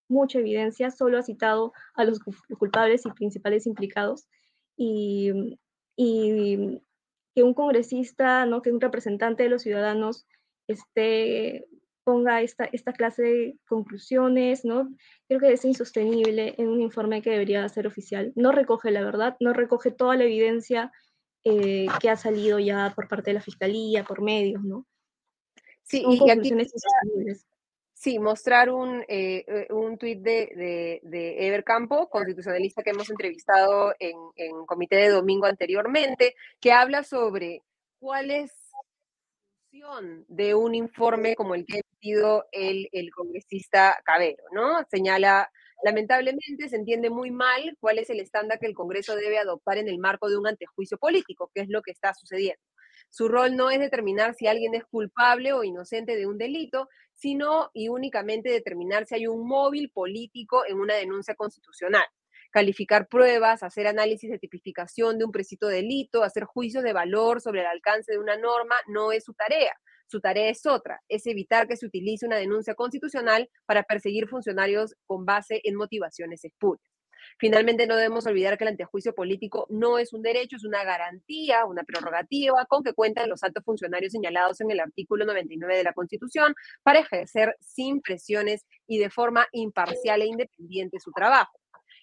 mucha evidencia, solo ha citado a los culpables y principales implicados y, que un congresista, ¿no? que un representante de los ciudadanos esté ponga esta, esta clase de conclusiones, ¿no? Creo que es insostenible en un informe que debería ser oficial. No recoge la verdad, no recoge toda la evidencia eh, que ha salido ya por parte de la fiscalía, por medios, ¿no? Sí, y conclusiones insostenibles. Sí, mostrar un, eh, eh, un tuit de, de, de, Ever Campo, constitucionalista que hemos entrevistado en, en comité de domingo anteriormente, que habla sobre cuál es de un informe como el que ha emitido el, el congresista Cabero, ¿no? Señala, lamentablemente se entiende muy mal cuál es el estándar que el Congreso debe adoptar en el marco de un antejuicio político, que es lo que está sucediendo. Su rol no es determinar si alguien es culpable o inocente de un delito, sino y únicamente determinar si hay un móvil político en una denuncia constitucional calificar pruebas, hacer análisis de tipificación de un precito delito, hacer juicios de valor sobre el alcance de una norma, no es su tarea. Su tarea es otra, es evitar que se utilice una denuncia constitucional para perseguir funcionarios con base en motivaciones espurias. Finalmente, no debemos olvidar que el antejuicio político no es un derecho, es una garantía, una prerrogativa con que cuentan los altos funcionarios señalados en el artículo 99 de la Constitución para ejercer sin presiones y de forma imparcial e independiente su trabajo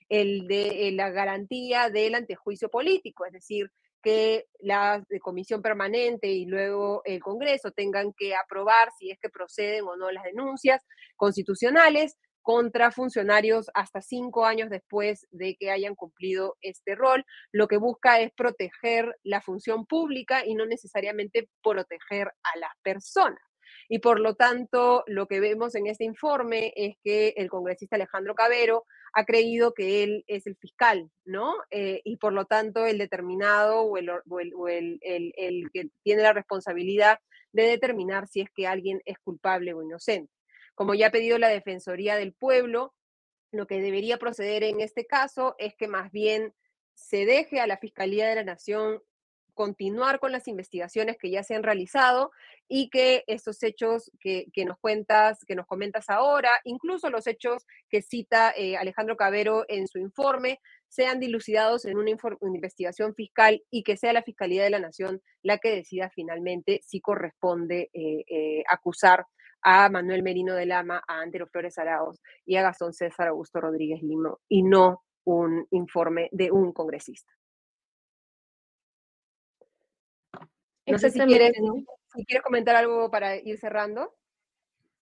el de eh, la garantía del antejuicio político, es decir, que la comisión permanente y luego el Congreso tengan que aprobar si es que proceden o no las denuncias constitucionales contra funcionarios hasta cinco años después de que hayan cumplido este rol. Lo que busca es proteger la función pública y no necesariamente proteger a las personas. Y por lo tanto, lo que vemos en este informe es que el congresista Alejandro Cabero ha creído que él es el fiscal, ¿no? Eh, y por lo tanto el determinado o, el, el, que tiene la responsabilidad de determinar si es que alguien es culpable o inocente. Como ya ha pedido la Defensoría del Pueblo, lo que debería proceder en este caso es que más bien se deje a la Fiscalía de la Nación continuar con las investigaciones que ya se han realizado y que estos hechos que, nos cuentas, que nos comentas ahora, incluso los hechos que cita eh, Alejandro Cabero en su informe, sean dilucidados en una, investigación fiscal y que sea la Fiscalía de la Nación la que decida finalmente si corresponde eh, eh, acusar a Manuel Merino de Lama, a Antero Flores Arauz y a Gastón César Augusto Rodríguez Limo, y no un informe de un congresista. No sé si quieres, si quieres comentar algo para ir cerrando.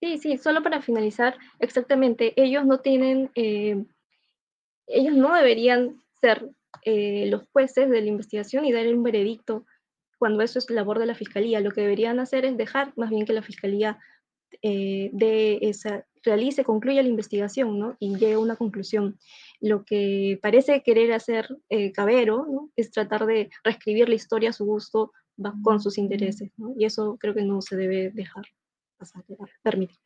Sí, sí, solo para finalizar, exactamente, ellos no tienen, eh, ellos no deberían ser eh, los jueces de la investigación y dar un veredicto cuando eso es labor de la fiscalía. Lo que deberían hacer es dejar más bien que la fiscalía eh, de esa, realice, concluya la investigación ¿no? y llegue a una conclusión. Lo que parece querer hacer Cabero ¿no? es tratar de reescribir la historia a su gusto con sus intereses, ¿no? Y eso creo que no se debe dejar pasar, permitir.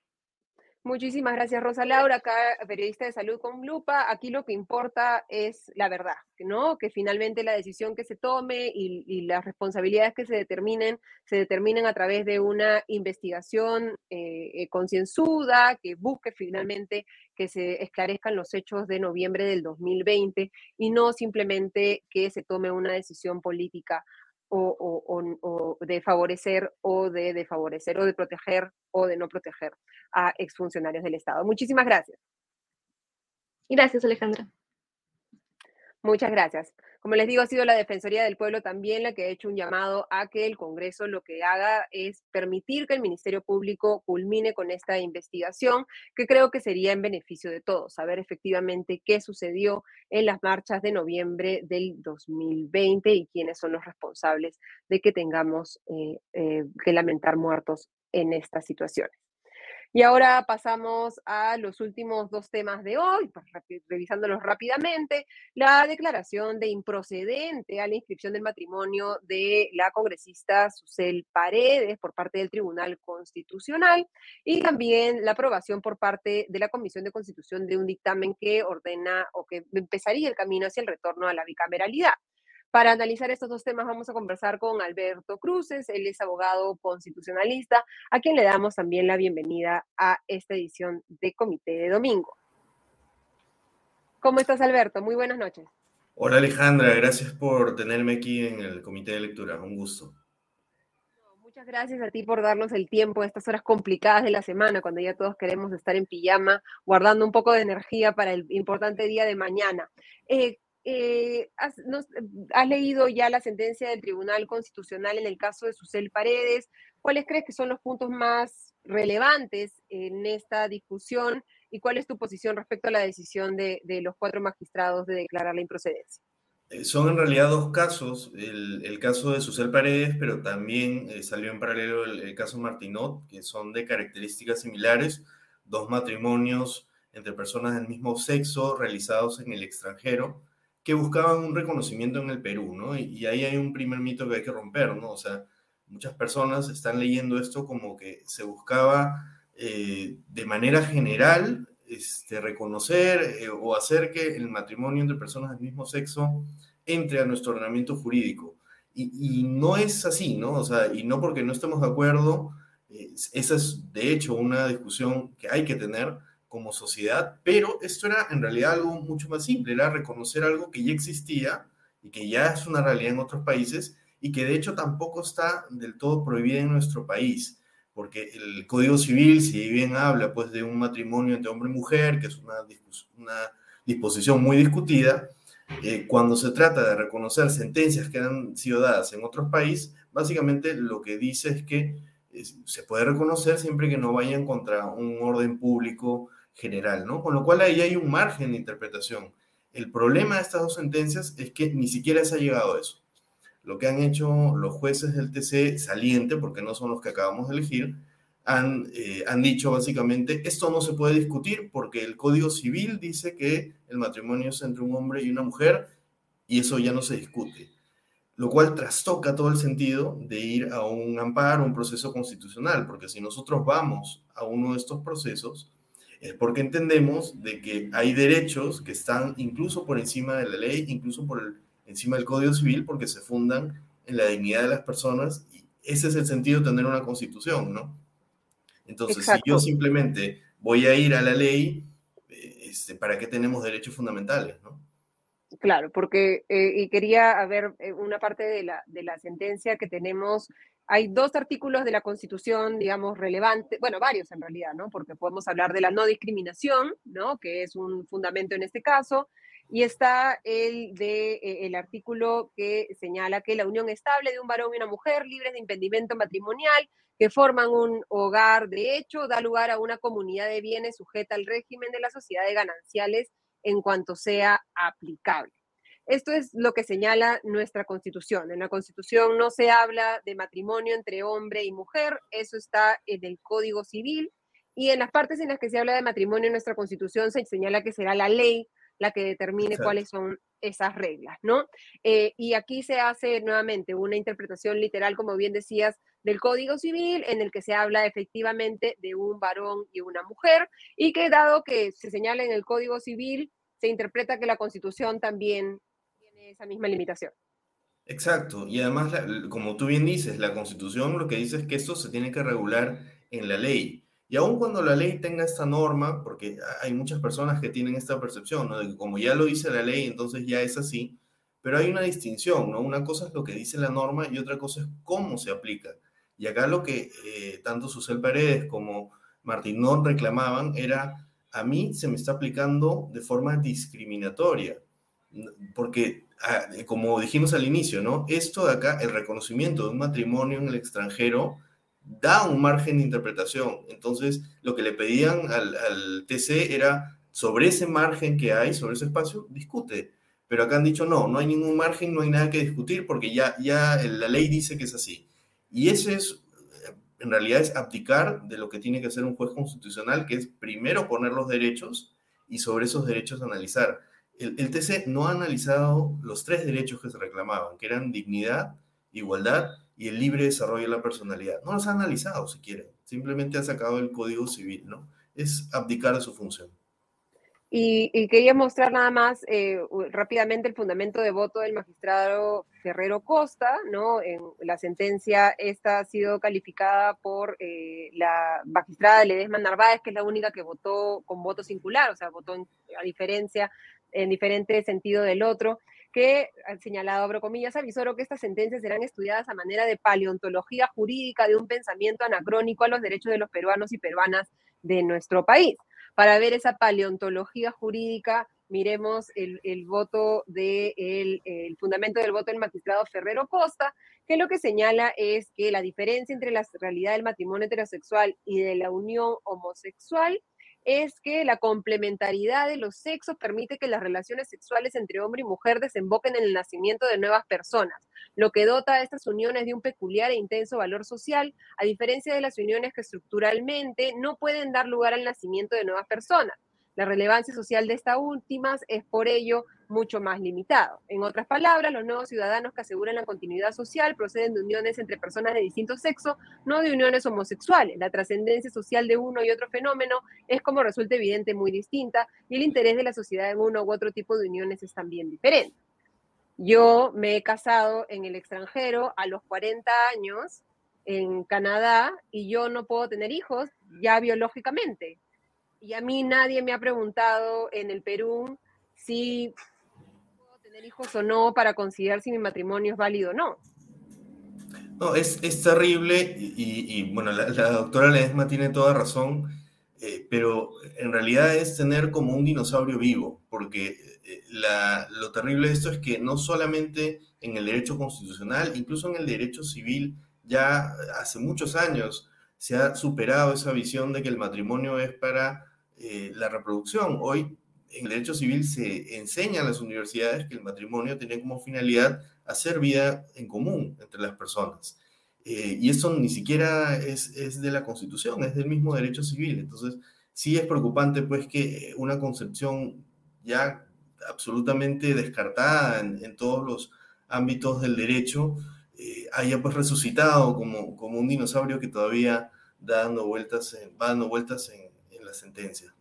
Muchísimas gracias, Rosa Laura, acá periodista de salud con Lupa. Aquí lo que importa es la verdad, ¿no? Que finalmente la decisión que se tome y, las responsabilidades que se determinen, se determinen a través de una investigación eh, eh, concienzuda, que busque finalmente que se esclarezcan los hechos de noviembre del 2020 y no simplemente que se tome una decisión política o, de favorecer o de desfavorecer o de proteger o de no proteger a exfuncionarios del Estado. Muchísimas gracias. Gracias, Alejandra. Muchas gracias. Como les digo, ha sido la Defensoría del Pueblo también la que ha hecho un llamado a que el Congreso lo que haga es permitir que el Ministerio Público culmine con esta investigación, que creo que sería en beneficio de todos, saber efectivamente qué sucedió en las marchas de noviembre del 2020 y quiénes son los responsables de que tengamos eh, eh, que lamentar muertos en estas situaciones. Y ahora pasamos a los últimos dos temas de hoy, pues, revisándolos rápidamente. La declaración de improcedente a la inscripción del matrimonio de la congresista Susel Paredes por parte del Tribunal Constitucional y también la aprobación por parte de la Comisión de Constitución de un dictamen que ordena o que empezaría el camino hacia el retorno a la bicameralidad. Para analizar estos dos temas vamos a conversar con Alberto Cruces, él es abogado constitucionalista, a quien le damos también la bienvenida a esta edición de Comité de Domingo. ¿Cómo estás, Alberto? Muy buenas noches. Hola, Alejandra, gracias por tenerme aquí en el Comité de Lectura, un gusto. Muchas gracias a ti por darnos el tiempo, estas horas complicadas de la semana, cuando ya todos queremos estar en pijama, guardando un poco de energía para el importante día de mañana. Eh, eh, has, leído ya la sentencia del Tribunal Constitucional en el caso de Susel Paredes. ¿Cuáles crees que son los puntos más relevantes en esta discusión y cuál es tu posición respecto a la decisión de, los cuatro magistrados de declarar la improcedencia? Eh, son en realidad dos casos, el, caso de Susel Paredes, pero también eh, salió en paralelo el, el, caso Martinot, que son de características similares, dos matrimonios entre personas del mismo sexo realizados en el extranjero, que buscaban un reconocimiento en el Perú, ¿no? Y, ahí hay un primer mito que hay que romper, ¿no? O sea, muchas personas están leyendo esto como que se buscaba eh, de manera general este, reconocer eh, o hacer que el matrimonio entre personas del mismo sexo entre a nuestro ordenamiento jurídico. Y, y no es así, ¿no? O sea, y no porque no estemos de acuerdo, esa es de hecho una discusión que hay que tener, como sociedad, pero esto era en realidad algo mucho más simple, era reconocer algo que ya existía y que ya es una realidad en otros países y que de hecho tampoco está del todo prohibida en nuestro país, porque el Código Civil, si bien habla pues de un matrimonio entre hombre y mujer, que es una, una disposición muy discutida, eh, cuando se trata de reconocer sentencias que han sido dadas en otros países, básicamente lo que dice es que eh, se puede reconocer siempre que no vayan contra un orden público general, ¿no? Con lo cual ahí hay un margen de interpretación. El problema de estas dos sentencias es que ni siquiera se ha llegado a eso. Lo que han hecho los jueces del TC saliente, porque no son los que acabamos de elegir, han, eh, han dicho básicamente, esto no se puede discutir porque el Código Civil dice que el matrimonio es entre un hombre y una mujer y eso ya no se discute. Lo cual trastoca todo el sentido de ir a un amparo, un proceso constitucional, porque si nosotros vamos a uno de estos procesos, es porque entendemos de que hay derechos que están incluso por encima de la ley, incluso por encima del Código Civil, porque se fundan en la dignidad de las personas y ese es el sentido de tener una constitución, ¿no? Entonces, si yo simplemente voy a ir a la ley, eh, este, ¿para qué tenemos derechos fundamentales, no? Claro, porque, eh, y quería ver eh, una parte de la, de la sentencia que tenemos hay dos artículos de la Constitución, digamos, relevantes, bueno, varios en realidad, ¿no? Porque podemos hablar de la no discriminación, ¿no? Que es un fundamento en este caso, y está el de eh, el artículo que señala que la unión estable de un varón y una mujer libres de impedimento matrimonial que forman un hogar de hecho da lugar a una comunidad de bienes sujeta al régimen de la sociedad de gananciales en cuanto sea aplicable. Esto es lo que señala nuestra constitución. En la constitución no se habla de matrimonio entre hombre y mujer, eso está en el Código Civil. Y en las partes en las que se habla de matrimonio en nuestra constitución se señala que será la ley la que determine cuáles son esas reglas, ¿no? Eh, y aquí se hace nuevamente una interpretación literal, como bien decías, del Código Civil, en el que se habla efectivamente de un varón y una mujer, y que dado que se señala en el Código Civil, se interpreta que la Constitución también esa misma limitación. Exacto, y además, como tú bien dices, la Constitución lo que dice es que esto se tiene que regular en la ley. Y aun cuando la ley tenga esta norma, porque hay muchas personas que tienen esta percepción, ¿no? De que como ya lo dice la ley, entonces ya es así, pero hay una distinción, ¿no? Una cosa es lo que dice la norma y otra cosa es cómo se aplica. Y acá lo que eh, tanto Susel Paredes como Martín Non reclamaban era, a mí se me está aplicando de forma discriminatoria, porque como dijimos al inicio, ¿no? Esto de acá, el reconocimiento de un matrimonio en el extranjero, da un margen de interpretación. Entonces, lo que le pedían al, TC era, sobre ese margen que hay, sobre ese espacio, discute. Pero acá han dicho, no, no hay ningún margen, no hay nada que discutir porque ya, ya la ley dice que es así. Y eso es, en realidad, es abdicar de lo que tiene que hacer un juez constitucional, que es primero poner los derechos y sobre esos derechos analizar. El, TC no ha analizado los tres derechos que se reclamaban, que eran dignidad, igualdad y el libre desarrollo de la personalidad. No los ha analizado, si quiere. Simplemente ha sacado el Código Civil, ¿no? Es abdicar de su función. Y, quería mostrar nada más eh, rápidamente el fundamento de voto del magistrado Ferrero Costa, ¿no? En la sentencia esta ha sido calificada por eh, la magistrada Ledesma Narváez, que es la única que votó con voto singular, o sea, votó a diferencia, en diferente sentido del otro que ha señalado, abro comillas, avisó que estas sentencias serán estudiadas a manera de paleontología jurídica de un pensamiento anacrónico a los derechos de los peruanos y peruanas de nuestro país. Para ver esa paleontología jurídica, miremos el, voto de el, fundamento del voto del magistrado Ferrero Costa, que lo que señala es que la diferencia entre la realidad del matrimonio heterosexual y de la unión homosexual es que la complementariedad de los sexos permite que las relaciones sexuales entre hombre y mujer desemboquen en el nacimiento de nuevas personas, lo que dota a estas uniones de un peculiar e intenso valor social, a diferencia de las uniones que estructuralmente no pueden dar lugar al nacimiento de nuevas personas. La relevancia social de estas últimas es por ello mucho más limitado. En otras palabras, los nuevos ciudadanos que aseguran la continuidad social proceden de uniones entre personas de distinto sexo, no de uniones homosexuales. La trascendencia social de uno y otro fenómeno es, como resulta evidente, muy distinta y el interés de la sociedad en uno u otro tipo de uniones es también diferente. Yo me he casado en el extranjero a los 40 años en Canadá y yo no puedo tener hijos ya biológicamente y a mí nadie me ha preguntado en el Perú si puedo tener hijos o no para considerar si mi matrimonio es válido o no. No, es, terrible y, bueno, la, doctora Ledesma tiene toda razón, eh, pero en realidad es tener como un dinosaurio vivo, porque eh, lo terrible de esto es que no solamente en el derecho constitucional, incluso en el derecho civil, ya hace muchos años se ha superado esa visión de que el matrimonio es para eh, la reproducción. Hoy en el derecho civil se enseña en las universidades que el matrimonio tiene como finalidad hacer vida en común entre las personas. Eh, y eso ni siquiera es, es, de la Constitución, es del mismo derecho civil. Entonces, sí es preocupante pues que una concepción ya absolutamente descartada en, todos los ámbitos del derecho eh, haya pues resucitado como, como un dinosaurio que todavía da dando vueltas va dando vueltas en, sentencia.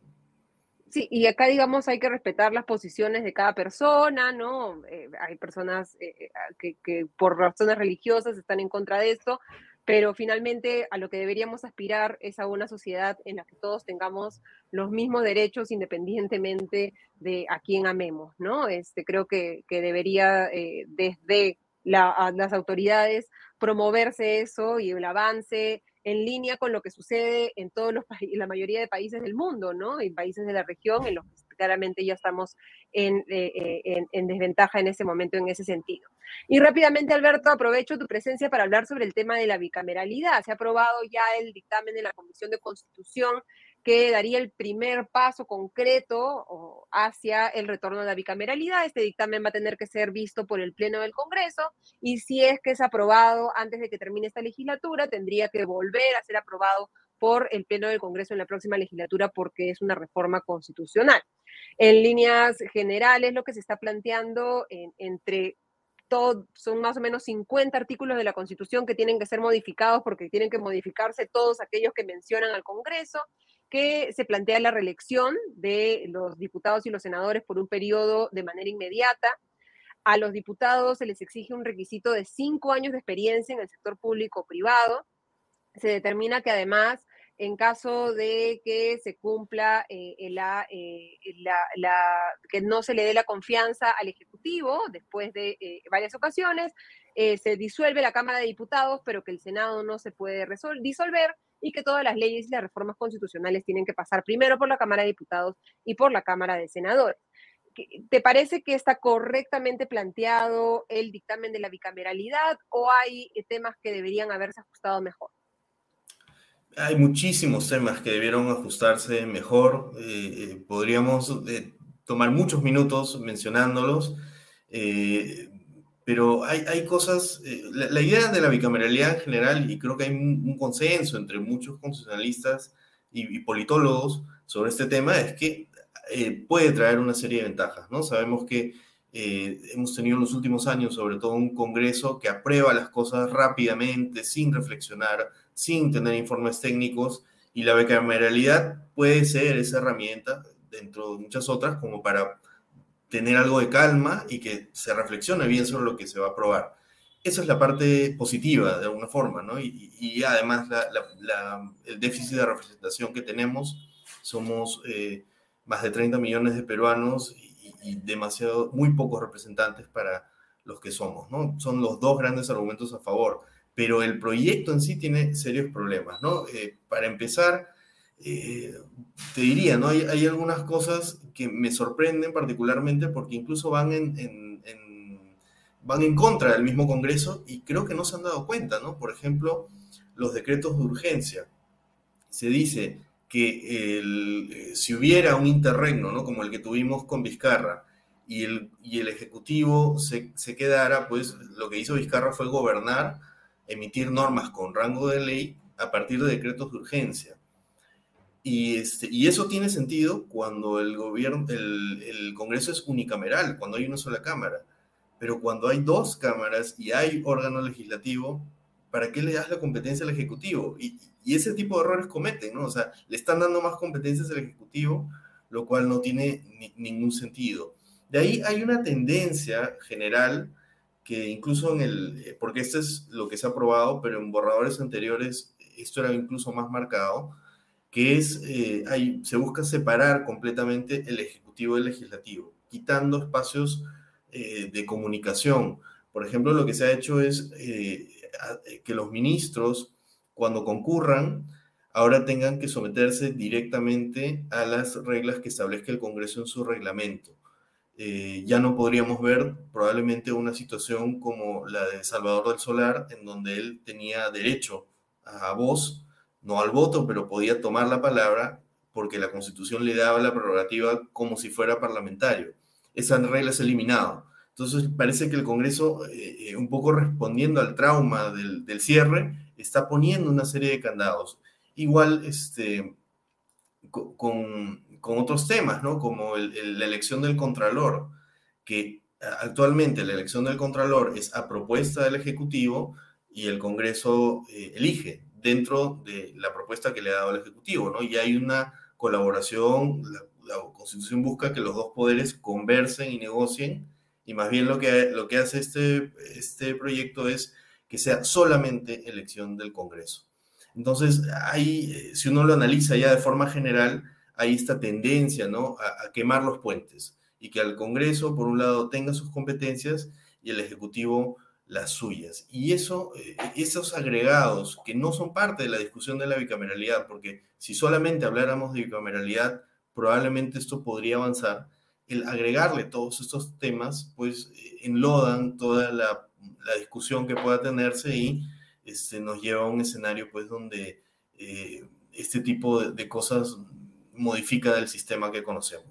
Sí, y acá, digamos, hay que respetar las posiciones de cada persona, ¿no? Eh, hay personas eh, eh, que, que, por razones religiosas están en contra de esto, pero finalmente a lo que deberíamos aspirar es a una sociedad en la que todos tengamos los mismos derechos independientemente de a quién amemos, ¿no? Este, creo que, que debería desde las autoridades promoverse eso y el avance en línea con lo que sucede en todos los países, la mayoría de países del mundo, ¿no? En países de la región, en los que claramente ya estamos en, eh, eh, en, desventaja en ese momento, en ese sentido. Y rápidamente, Alberto, aprovecho tu presencia para hablar sobre el tema de la bicameralidad. Se ha aprobado ya el dictamen de la Comisión de Constitución que daría el primer paso concreto hacia el retorno de la bicameralidad. Este dictamen va a tener que ser visto por el Pleno del Congreso y si es que es aprobado antes de que termine esta legislatura, tendría que volver a ser aprobado por el Pleno del Congreso en la próxima legislatura porque es una reforma constitucional. En líneas generales, lo que se está planteando entre todos, son más o menos 50 artículos de la Constitución que tienen que ser modificados porque tienen que modificarse todos aquellos que mencionan al Congreso, que se plantea la reelección de los diputados y los senadores por un periodo de manera inmediata, a los diputados se les exige un requisito de cinco años de experiencia en el sector público o privado. Se determina que además, en caso de que se cumpla eh, eh, la, que no se le dé la confianza al Ejecutivo después de eh, varias ocasiones, se disuelve la Cámara de Diputados, pero que el Senado no se puede disolver y que todas las leyes y las reformas constitucionales tienen que pasar primero por la Cámara de Diputados y por la Cámara de Senadores. ¿Te parece que está correctamente planteado el dictamen de la bicameralidad o hay eh, temas que deberían haberse ajustado mejor? Hay muchísimos temas que debieron ajustarse mejor. Eh, eh, podríamos tomar muchos minutos mencionándolos, pero hay, hay cosas, la, idea de la bicameralidad en general, y creo que hay un, consenso entre muchos constitucionalistas y politólogos sobre este tema, es que eh, puede traer una serie de ventajas, ¿no? Sabemos que eh, hemos tenido en los últimos años, sobre todo un Congreso que aprueba las cosas rápidamente, sin reflexionar, sin tener informes técnicos, y la bicameralidad puede ser esa herramienta, dentro de muchas otras, como para tener algo de calma y que se reflexione bien sobre lo que se va a aprobar. Esa es la parte positiva, de alguna forma, ¿no? Y, además el déficit de representación que tenemos, somos... Eh, más de 30 millones de peruanos y, demasiado, muy pocos representantes para los que somos, ¿no? Son los dos grandes argumentos a favor, pero el proyecto en sí tiene serios problemas, ¿no? Eh, para empezar, eh, te diría, ¿no? Hay, hay, algunas cosas que me sorprenden particularmente porque incluso van en, van en contra del mismo Congreso y creo que no se han dado cuenta, ¿no? Por ejemplo, los decretos de urgencia. Se dice, que eh, si hubiera un interregno, ¿no? como el que tuvimos con Vizcarra, y el, y el Ejecutivo se, se, quedara, pues lo que hizo Vizcarra fue gobernar, emitir normas con rango de ley a partir de decretos de urgencia. Y, este, y eso tiene sentido cuando el, gobierno, el, el Congreso es unicameral, cuando hay una sola cámara. Pero cuando hay dos cámaras y hay órgano legislativo, ¿para qué le das la competencia al Ejecutivo? Y, y ese tipo de errores cometen, ¿no? O sea, le están dando más competencias al Ejecutivo, lo cual no tiene ningún sentido. De ahí hay una tendencia general que incluso en el, porque esto es lo que se ha aprobado, pero en borradores anteriores esto era incluso más marcado, que es, eh, se busca separar completamente el Ejecutivo del Legislativo, quitando espacios eh, de comunicación. Por ejemplo, lo que se ha hecho es eh, que los ministros cuando concurran, ahora tengan que someterse directamente a las reglas que establezca el Congreso en su reglamento. Eh, ya no podríamos ver probablemente una situación como la de Salvador del Solar, en donde él tenía derecho a voz, no al voto, pero podía tomar la palabra porque la Constitución le daba la prerrogativa como si fuera parlamentario. Esa regla se ha eliminado. Entonces parece que el Congreso, eh, eh, un poco respondiendo al trauma del, cierre, está poniendo una serie de candados. Igual este, con, con otros temas, ¿no? Como la elección del Contralor, que actualmente la elección del Contralor es a propuesta del Ejecutivo y el Congreso eh, elige dentro de la propuesta que le ha dado el Ejecutivo, ¿no? Y hay una colaboración, la, Constitución busca que los dos poderes conversen y negocien, y más bien lo que, lo que hace este, este proyecto es que sea solamente elección del Congreso. Entonces, ahí, eh, si uno lo analiza ya de forma general, hay esta tendencia, ¿no? A, quemar los puentes y que el Congreso, por un lado, tenga sus competencias y el Ejecutivo las suyas. Y eso, eh, esos agregados que no son parte de la discusión de la bicameralidad, porque si solamente habláramos de bicameralidad, probablemente esto podría avanzar, el agregarle todos estos temas, pues eh, enlodan toda la discusión que pueda tenerse y este, nos lleva a un escenario pues donde eh, este tipo de, cosas modifica el sistema que conocemos.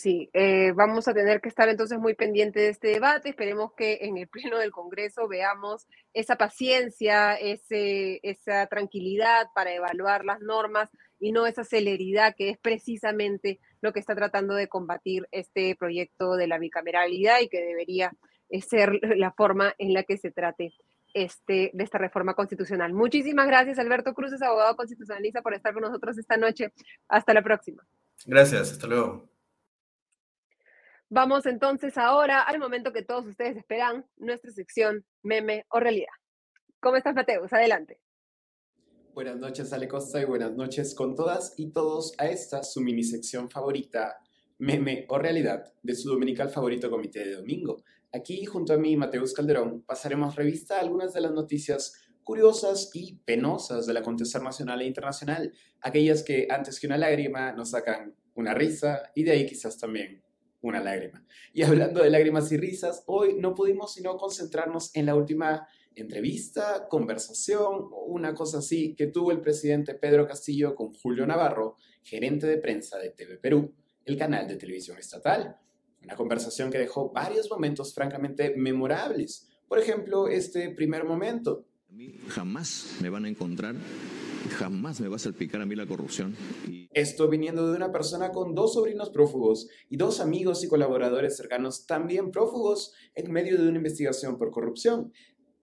Sí, eh, vamos a tener que estar entonces muy pendientes de este debate. Esperemos que en el Pleno del Congreso veamos esa paciencia, ese, esa tranquilidad para evaluar las normas y no esa celeridad que es precisamente lo que está tratando de combatir este proyecto de la bicameralidad y que debería eh, ser la forma en la que se trate este, de esta reforma constitucional. Muchísimas gracias, Alberto Cruz, abogado constitucionalista, por estar con nosotros esta noche. Hasta la próxima. Gracias, hasta luego. Vamos entonces ahora al momento que todos ustedes esperan, nuestra sección meme o realidad. ¿Cómo estás, Mateus? Adelante. Buenas noches, Ale Costa, y buenas noches con todas y todos a esta su mini sección favorita, meme o realidad, de su dominical favorito comité de domingo. Aquí, junto a mí, Mateus Calderón, pasaremos revista a algunas de las noticias curiosas y penosas del acontecer nacional e internacional, aquellas que antes que una lágrima nos sacan una risa y de ahí quizás también una lágrima. Y hablando de lágrimas y risas, hoy no pudimos sino concentrarnos en la última entrevista, conversación una cosa así que tuvo el presidente Pedro Castillo con Julio Navarro, gerente de prensa de TV Perú, el canal de televisión estatal. Una conversación que dejó varios momentos francamente memorables. Por ejemplo, este primer momento. A mí jamás me van a encontrar jamás me va a salpicar a mí la corrupción. Esto viniendo de una persona con dos sobrinos prófugos y dos amigos y colaboradores cercanos también prófugos en medio de una investigación por corrupción.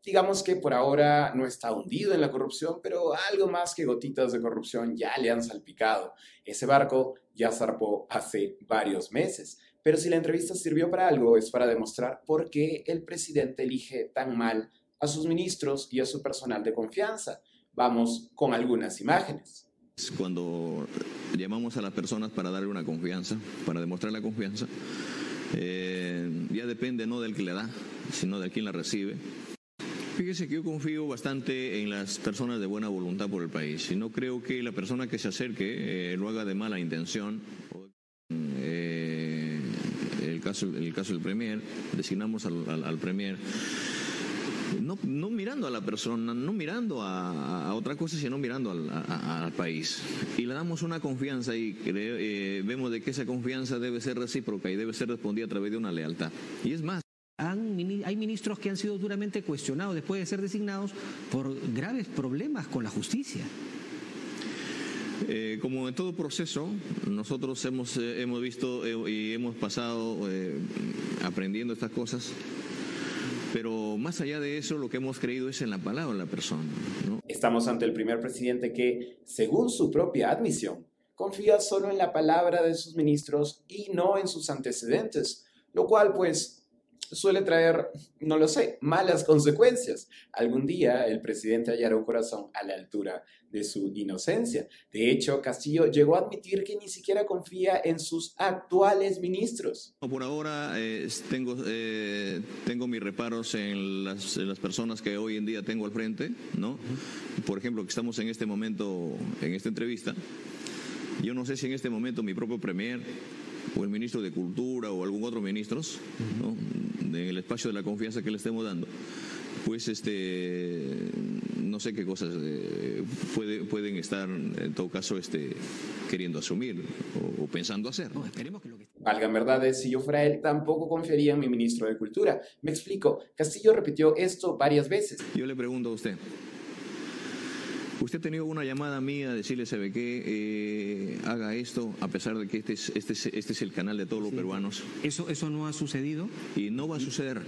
Digamos que por ahora no está hundido en la corrupción, pero algo más que gotitas de corrupción ya le han salpicado. Ese barco ya zarpó hace varios meses. Pero si la entrevista sirvió para algo, es para demostrar por qué el presidente elige tan mal a sus ministros y a su personal de confianza. Vamos con algunas imágenes. Cuando llamamos a las personas para darle una confianza, para demostrar la confianza, eh, ya depende no del que le da, sino de quien la recibe. Fíjese que yo confío bastante en las personas de buena voluntad por el país y no creo que la persona que se acerque eh, lo haga de mala intención. Eh, el, caso, el caso del Premier, designamos al, al Premier no, mirando a la persona, no mirando a, otra cosa, sino mirando al, país. Y le damos una confianza y eh, vemos de que esa confianza debe ser recíproca y debe ser respondida a través de una lealtad. Y es más. hay ministros que han sido duramente cuestionados después de ser designados por graves problemas con la justicia. Eh, como en todo proceso, nosotros hemos, eh, hemos visto y hemos pasado aprendiendo estas cosas pero más allá de eso, lo que hemos creído es en la palabra de la persona. Estamos ante el primer presidente que, según su propia admisión, confía solo en la palabra de sus ministros y no en sus antecedentes, lo cual pues suele traer, no lo sé, malas consecuencias. Algún día el presidente hallará un corazón a la altura de su inocencia. De hecho, Castillo llegó a admitir que ni siquiera confía en sus actuales ministros. Por ahora eh, tengo, eh, tengo mis reparos en las, en las, personas que hoy en día tengo al frente, ¿no? Por ejemplo, que estamos en este momento, en esta entrevista. Yo no sé si en este momento mi propio premier o el ministro de Cultura o algún otro ministro, ¿no? en el espacio de la confianza que le estemos dando, pues este no sé qué cosas eh, pueden estar en todo caso este queriendo asumir o, pensando hacer. esperemos que lo que... Valgan verdades, si yo fuera él, tampoco confiaría en mi ministro de Cultura. Me explico, Castillo repitió esto varias veces. Yo le pregunto a usted, Usted ha tenido una llamada mía a decirle, ¿sabe qué? Eh, haga esto, a pesar de que este es, este este es el canal de todos los peruanos. Eso, eso no ha sucedido. Y no va a suceder.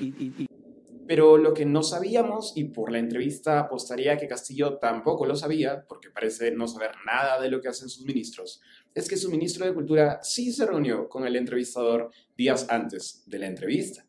Pero lo que no sabíamos, y por la entrevista apostaría que Castillo tampoco lo sabía, porque parece no saber nada de lo que hacen sus ministros, es que su ministro de Cultura sí se reunió con el entrevistador días antes de la entrevista.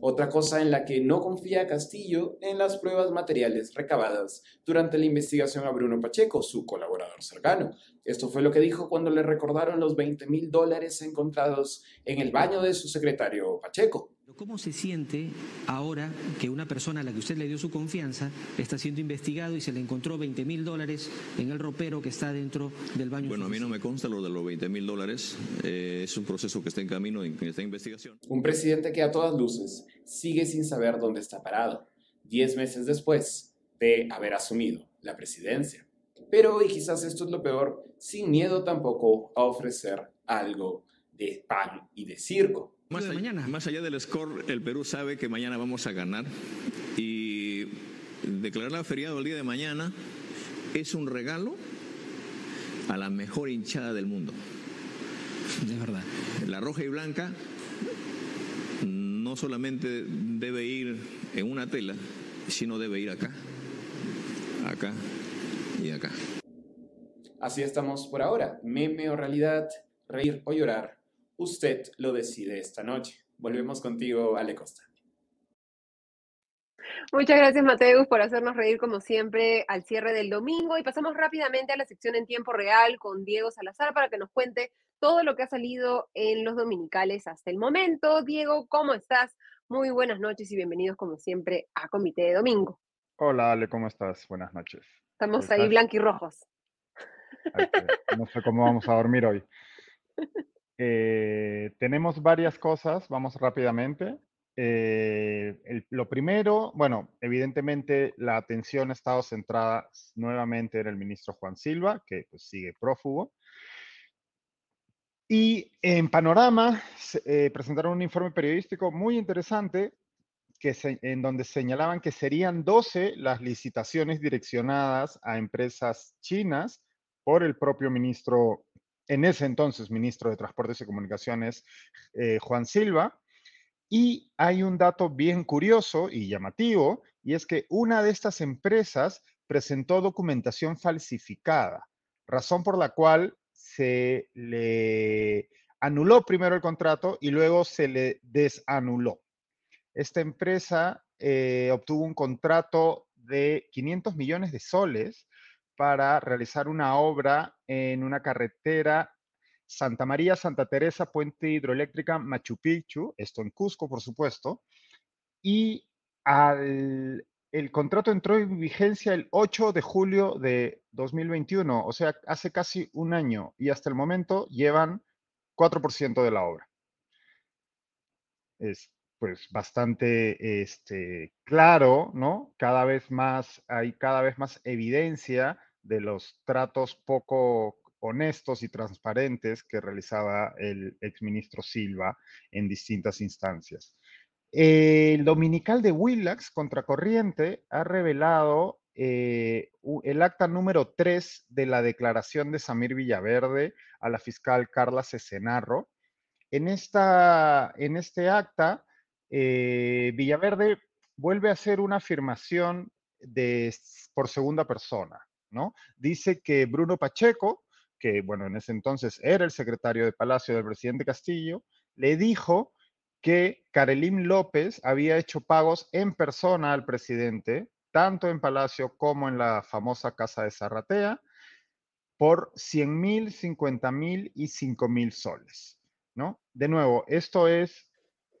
Otra cosa en la que no confía Castillo en las pruebas materiales recabadas durante la investigación a Bruno Pacheco, su colaborador cercano. Esto fue lo que dijo cuando le recordaron los 20 mil dólares encontrados en el baño de su secretario Pacheco. ¿Cómo se siente ahora que una persona a la que usted le dio su confianza está siendo investigado y se le encontró 20 mil dólares en el ropero que está dentro del baño? Bueno, a mí no me consta lo de los 20 mil dólares. Eh, es un proceso que está en camino en esta investigación. Un presidente que a todas luces sigue sin saber dónde está parado, diez meses después de haber asumido la presidencia. Pero, y quizás esto es lo peor, sin miedo tampoco a ofrecer algo de pan y de circo. Más allá, más allá del score, el Perú sabe que mañana vamos a ganar y declarar la feriado el día de mañana es un regalo a la mejor hinchada del mundo. De verdad. La roja y blanca no solamente debe ir en una tela, sino debe ir acá, acá y acá. Así estamos por ahora. Meme o realidad, reír o llorar, usted lo decide esta noche. Volvemos contigo, Ale Costa. Muchas gracias, Mateus, por hacernos reír como siempre al cierre del domingo. Y pasamos rápidamente a la sección en tiempo real con Diego Salazar para que nos cuente todo lo que ha salido en los dominicales hasta el momento. Diego, ¿cómo estás? Muy buenas noches y bienvenidos como siempre a Comité de Domingo. Hola Ale, ¿cómo estás? Buenas noches. Estamos ahí blanquirrojos. No sé cómo vamos a dormir hoy. Eh, tenemos varias cosas, vamos rápidamente. Eh, lo primero, bueno, evidentemente la atención ha estado centrada nuevamente en el ministro Juan Silva, que pues, sigue prófugo. Y en Panorama eh, presentaron un informe periodístico muy interesante que en donde señalaban que serían 12 las licitaciones direccionadas a empresas chinas por el propio ministro, en ese entonces ministro de Transportes y Comunicaciones, eh, Juan Silva. Y hay un dato bien curioso y llamativo, y es que una de estas empresas presentó documentación falsificada, razón por la cual se le anuló primero el contrato y luego se le desanuló. Esta empresa eh, obtuvo un contrato de 500 millones de soles para realizar una obra en una carretera Santa María, Santa Teresa, Puente Hidroeléctrica, Machu Picchu, esto en Cusco, por supuesto, y el contrato entró en vigencia el 8 de julio de 2021, o sea, hace casi un año, y hasta el momento llevan 4% de la obra. Es pues bastante este, claro, ¿no? Cada vez más, hay cada vez más evidencia de los tratos poco honestos y transparentes que realizaba el exministro Silva en distintas instancias. El dominical de Willax, Contracorriente, ha revelado eh, el acta número 3 de la declaración de Samir Villaverde a la fiscal Carla Cesenarro. En, esta, en este acta, eh, Villaverde vuelve a hacer una afirmación de, por segunda persona, ¿no? Dice que Bruno Pacheco, que bueno, en ese entonces era el secretario de Palacio del presidente Castillo, le dijo que Karelim López había hecho pagos en persona al presidente, tanto en Palacio como en la famosa Casa de Zarratea, por 100 mil, 50 mil y 5 mil soles. ¿no? De nuevo, esto es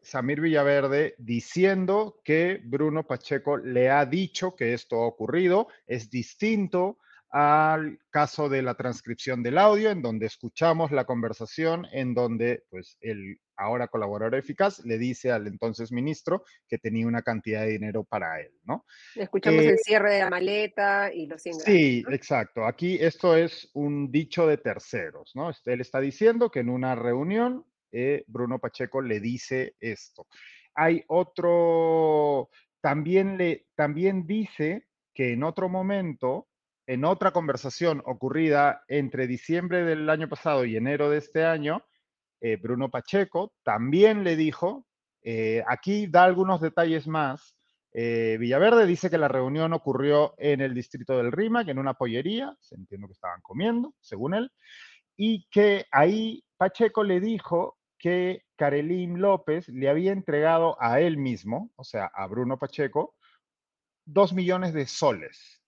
Samir Villaverde diciendo que Bruno Pacheco le ha dicho que esto ha ocurrido, es distinto al caso de la transcripción del audio, en donde escuchamos la conversación, en donde pues, el ahora colaborador eficaz le dice al entonces ministro que tenía una cantidad de dinero para él, ¿no? Escuchamos el cierre de la maleta y los 100 Sí, exacto. Aquí esto es un dicho de terceros, ¿no? Este, él está diciendo que en una reunión eh, Bruno Pacheco le dice esto. Hay otro, también, le, también dice que en otro momento en otra conversación ocurrida entre diciembre del año pasado y enero de este año, eh, Bruno Pacheco también le dijo, eh, aquí da algunos detalles más, eh, Villaverde dice que la reunión ocurrió en el distrito del Rímac, en una pollería, se entiende que estaban comiendo, según él, y que ahí Pacheco le dijo que Karelín López le había entregado a él mismo, o sea, a Bruno Pacheco, dos millones de soles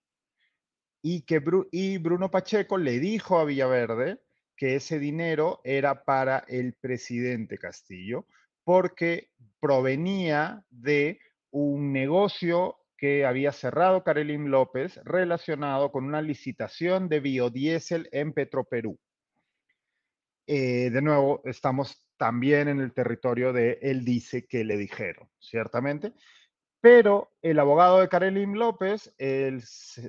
y que y Bruno Pacheco le dijo a Villaverde que ese dinero era para el presidente Castillo porque provenía de un negocio que había cerrado Karelín López relacionado con una licitación de biodiesel en Petroperú. Eh, de nuevo, estamos también en el territorio de él dice que le dijeron, ciertamente. Pero el abogado de Karelim López, el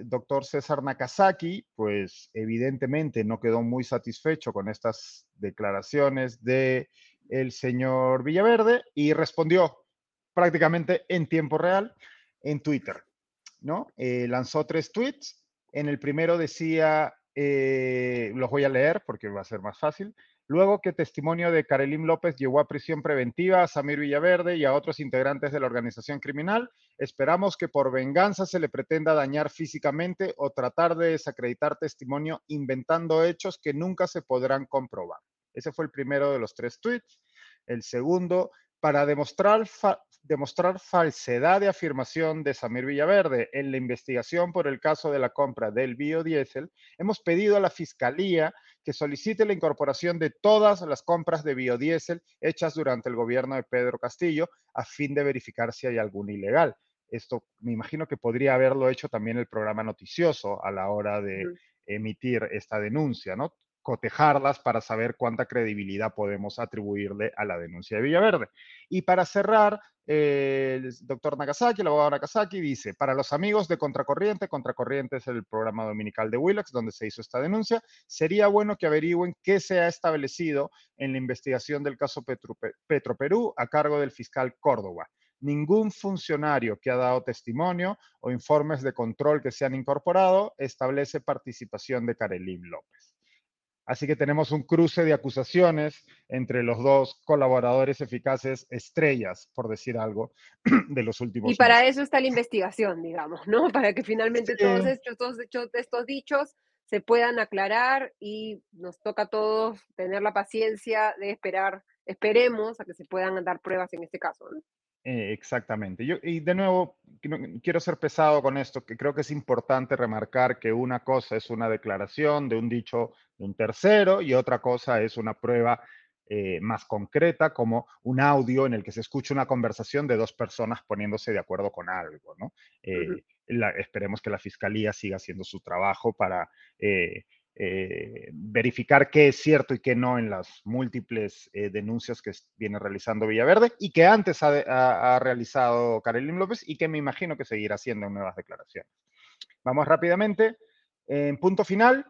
doctor César Nakazaki, pues evidentemente no quedó muy satisfecho con estas declaraciones del el señor Villaverde y respondió prácticamente en tiempo real en Twitter, ¿no? Eh, lanzó tres tweets. En el primero decía, los voy a leer porque va a ser más fácil. Luego que testimonio de Karelim López llevó a prisión preventiva a Samir Villaverde y a otros integrantes de la organización criminal, esperamos que por venganza se le pretenda dañar físicamente o tratar de desacreditar testimonio inventando hechos que nunca se podrán comprobar. Ese fue el primero de los tres tweets. El segundo, para demostrar, demostrar falsedad de afirmación de Samir Villaverde en la investigación por el caso de la compra del biodiesel, hemos pedido a la Fiscalía que solicite la incorporación de todas las compras de biodiesel hechas durante el gobierno de Pedro Castillo a fin de verificar si hay algún ilegal. Esto me imagino que podría haberlo hecho también el programa noticioso a la hora de emitir esta denuncia, ¿no? Cotejarlas para saber cuánta credibilidad podemos atribuirle a la denuncia de Villaverde. Y para cerrar, el doctor Nagasaki, el abogado Nagasaki, dice, para los amigos de Contracorriente, Contracorriente es el programa dominical de Willax donde se hizo esta denuncia, sería bueno que averigüen qué se ha establecido en la investigación del caso Petro, Petroperú a cargo del fiscal Córdoba. Ningún funcionario que ha dado testimonio o informes de control que se han incorporado establece participación de Karelim López. Así que tenemos un cruce de acusaciones entre los dos colaboradores eficaces estrellas, por decir algo, de los últimos Y para eso está la investigación, digamos, ¿no? Para que finalmente todos, estos, todos estos dichos se puedan aclarar y nos toca a todos tener la paciencia de esperar, esperemos a que se puedan dar pruebas en este caso. ¿no? Eh, exactamente. Yo, y de nuevo, quiero ser pesado con esto, que creo que es importante remarcar que una cosa es una declaración de un dicho de un tercero y otra cosa es una prueba eh, más concreta, como un audio en el que se escucha una conversación de dos personas poniéndose de acuerdo con algo. ¿no? Eh, esperemos que la fiscalía siga haciendo su trabajo para eh, verificar qué es cierto y qué no en las múltiples eh, denuncias que viene realizando Villaverde y que antes ha, realizado Karelin López y que me imagino que seguirá haciendo en nuevas declaraciones. Vamos rápidamente. En punto final,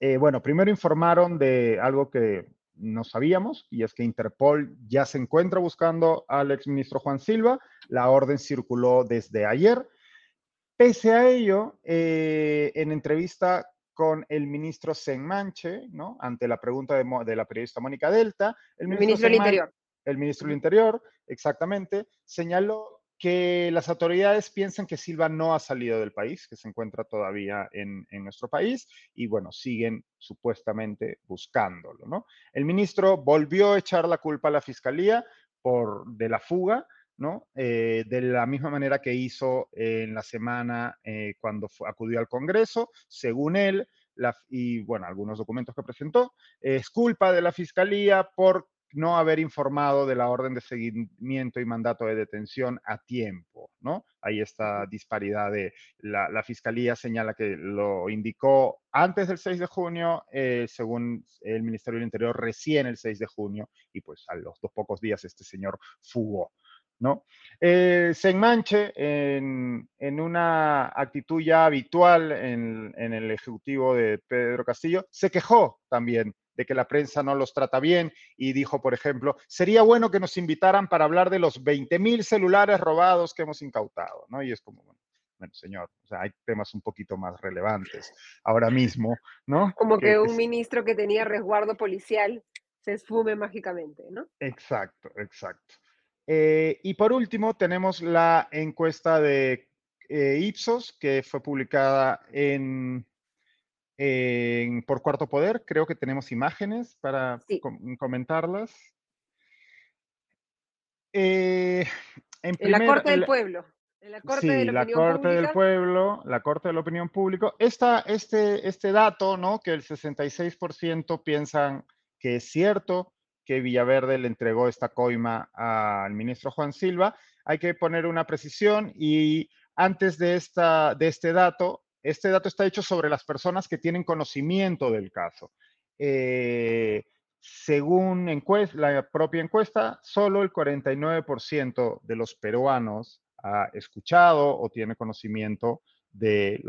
eh, bueno, primero informaron de algo que no sabíamos y es que Interpol ya se encuentra buscando al exministro Juan Silva. La orden circuló desde ayer. Pese a ello, en entrevista con el ministro Senmanche, ¿no? Ante la pregunta de, la periodista Mónica Delta. El ministro, del Interior. El ministro del Interior, exactamente, señaló que las autoridades piensan que Silva no ha salido del país, que se encuentra todavía en, nuestro país y bueno, siguen supuestamente buscándolo, ¿no? El ministro volvió a echar la culpa a la fiscalía por de la fuga, ¿no? Eh, de la misma manera que hizo en la semana eh, cuando acudió al Congreso, según él, y bueno, algunos documentos que presentó, es culpa de la Fiscalía por no haber informado de la orden de seguimiento y mandato de detención a tiempo, ¿no? Hay esta disparidad de la, Fiscalía señala que lo indicó antes del 6 de junio, eh, según el Ministerio del Interior, recién el 6 de junio, y pues a los dos pocos días este señor fugó. ¿No? Eh, se enmanche en, una actitud ya habitual en, el ejecutivo de Pedro Castillo, se quejó también de que la prensa no los trata bien y dijo, por ejemplo, sería bueno que nos invitaran para hablar de los 20 mil celulares robados que hemos incautado, ¿no? Y es como, bueno, señor, o sea, hay temas un poquito más relevantes ahora mismo, ¿no? Como que, un ministro que tenía resguardo policial se esfume mágicamente, ¿no? Exacto, exacto. Eh, y por último, tenemos la encuesta de eh, Ipsos, que fue publicada en, por Cuarto Poder. Creo que tenemos imágenes para comentarlas. Eh, en, la Corte del Pueblo. En la Corte, de la, Corte del Pueblo, la Corte de la Opinión Pública. Esta, este, este dato, ¿no? Que el 66% piensan que es cierto, que Villaverde le entregó esta coima al ministro Juan Silva. Hay que poner una precisión y antes de, esta, de este dato, este dato está hecho sobre las personas que tienen conocimiento del caso. Eh, según la propia encuesta, solo el 49% de los peruanos ha escuchado o tiene conocimiento de,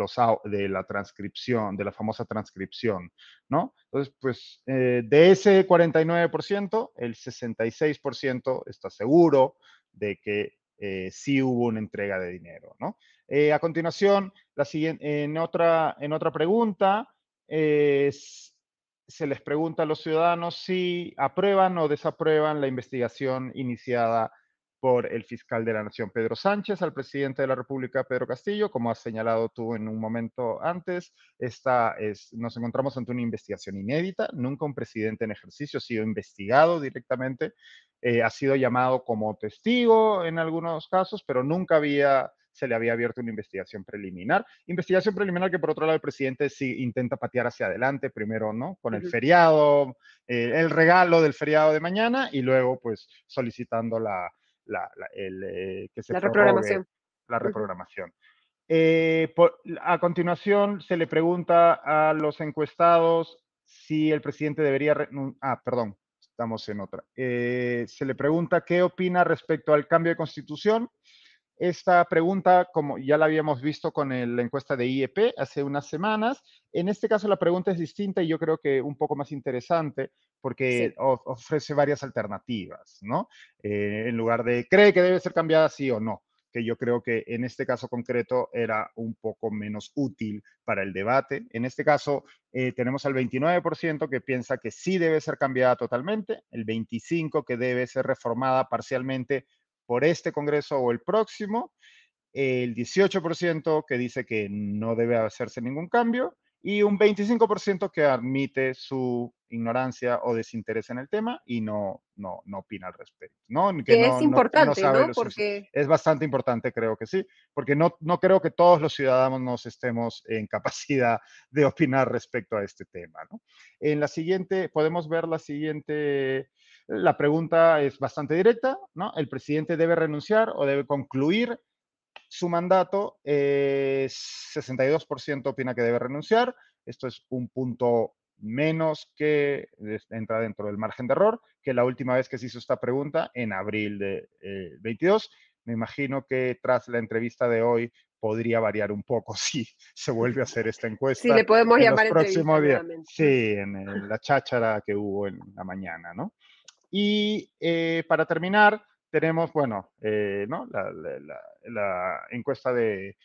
la transcripción, de la famosa transcripción, ¿no? Entonces, pues eh, de ese 49%, el 66% está seguro de que eh, sí hubo una entrega de dinero, ¿no? Eh, a continuación, la siguiente, en, otra, en otra pregunta, se les pregunta a los ciudadanos si aprueban o desaprueban la investigación iniciada por el fiscal de la Nación, Pedro Sánchez, al presidente de la República, Pedro Castillo. Como has señalado tú en un momento antes, esta es, nos encontramos ante una investigación inédita. Nunca un presidente en ejercicio ha sido investigado directamente. Eh, ha sido llamado como testigo en algunos casos, pero nunca había se le había abierto una investigación preliminar. Investigación preliminar que por otro lado el presidente sí intenta patear hacia adelante, primero, ¿no? Con el feriado, eh, el regalo del feriado de mañana y luego pues solicitando la, la, el, eh, que se la reprogramación. La reprogramación. Eh, a continuación, se le pregunta a los encuestados si el presidente debería... Ah, perdón, estamos en otra. Eh, se le pregunta qué opina respecto al cambio de constitución. Esta pregunta, como ya la habíamos visto con la encuesta de IEP hace unas semanas, en este caso la pregunta es distinta y yo creo que un poco más interesante porque ofrece varias alternativas, ¿no? Eh, en lugar de, ¿cree que debe ser cambiada sí o no? que yo creo que en este caso concreto era un poco menos útil para el debate. En este caso eh, tenemos al 29% que piensa que sí debe ser cambiada totalmente, el 25% que debe ser reformada parcialmente por este Congreso o el próximo, el 18% que dice que no debe hacerse ningún cambio y un 25% que admite su ignorancia o desinterés en el tema y no, no, no opina al respecto. ¿no? Que, es importante, ¿no? Porque... Es bastante importante, creo que sí, porque no, no creo que todos los ciudadanos estemos en capacidad de opinar respecto a este tema. ¿no? En la siguiente, podemos ver la siguiente, la pregunta es bastante directa, ¿no? ¿El presidente debe renunciar o debe concluir su mandato, 62% opina que debe renunciar. Esto es un punto menos que entra dentro del margen de error que la última vez que se hizo esta pregunta en abril de 22. Eh, Me imagino que tras la entrevista de hoy podría variar un poco si se vuelve a hacer esta encuesta. Sí, le podemos llamar próximo día. Sí, en la cháchara que hubo en la mañana, ¿no? Y eh, para terminar, tenemos, bueno, eh, ¿no? la, encuesta de,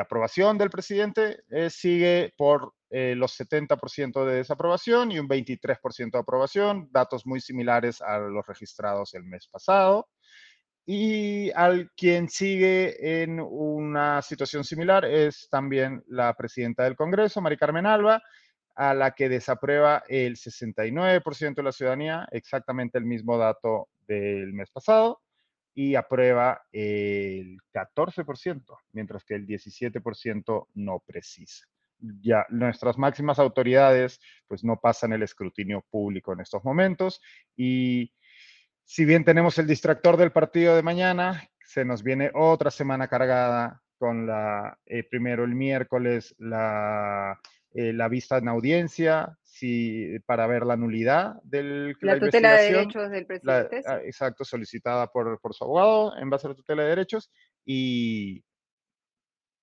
aprobación del presidente eh, sigue por eh, los 70% de desaprobación y un 23% de aprobación, datos muy similares a los registrados el mes pasado. Y al quien sigue en una situación similar es también la presidenta del Congreso, Mari Carmen Alba, a la que desaprueba el 69% de la ciudadanía, exactamente el mismo dato del mes pasado, y aprueba el 14%, mientras que el 17% no precisa. Ya nuestras máximas autoridades pues no pasan el escrutinio público en estos momentos y si bien tenemos el distractor del partido de mañana, se nos viene otra semana cargada con la, eh, primero el miércoles, la eh, la vista en audiencia si, para ver la nulidad del la, tutela de derechos del presidente. Ah, exacto, solicitada por, por, su abogado en base a la tutela de derechos y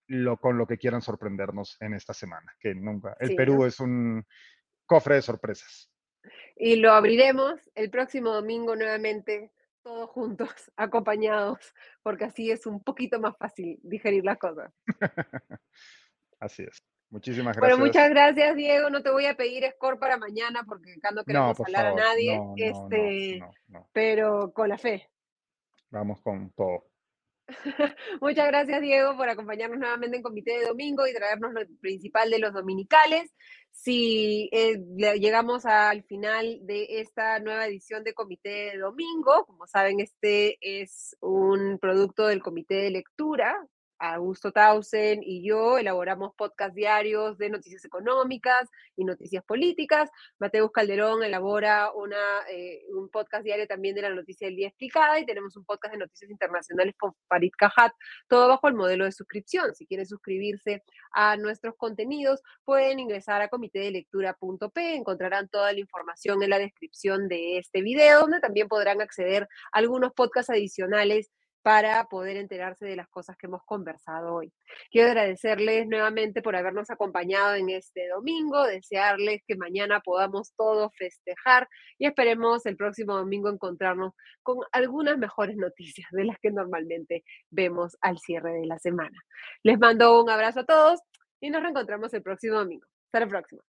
lo, con lo que quieran sorprendernos en esta semana, que nunca. El Perú es un cofre de sorpresas. Y lo abriremos el próximo domingo nuevamente, todos juntos, acompañados, porque así es un poquito más fácil digerir las cosas. así es. Muchísimas gracias. Bueno, muchas gracias, Diego. No te voy a pedir score para mañana porque acá no queremos hablar a nadie. este, pero con la fe. Vamos con todo. Muchas gracias, Diego, por acompañarnos nuevamente en Comité de Domingo y traernos lo principal de los dominicales. Si eh, llegamos al final de esta nueva edición de Comité de Domingo, como saben, este es un producto del Comité de Lectura Augusto Tausen y yo elaboramos podcast diarios de noticias económicas y noticias políticas. Mateus Calderón elabora una, eh, un podcast diario también de la noticia del día explicada y tenemos un podcast de noticias internacionales con Farid Cajat, todo bajo el modelo de suscripción. Si quieren suscribirse a nuestros contenidos, pueden ingresar a comitedelectura.p, encontrarán toda la información en la descripción de este video, donde también podrán acceder a algunos podcasts adicionales para poder enterarse de las cosas que hemos conversado hoy. Quiero agradecerles nuevamente por habernos acompañado en este domingo, desearles que mañana podamos todos festejar y esperemos el próximo domingo encontrarnos con algunas mejores noticias de las que normalmente vemos al cierre de la semana. Les mando un abrazo a todos y nos reencontramos el próximo domingo. Hasta la próxima.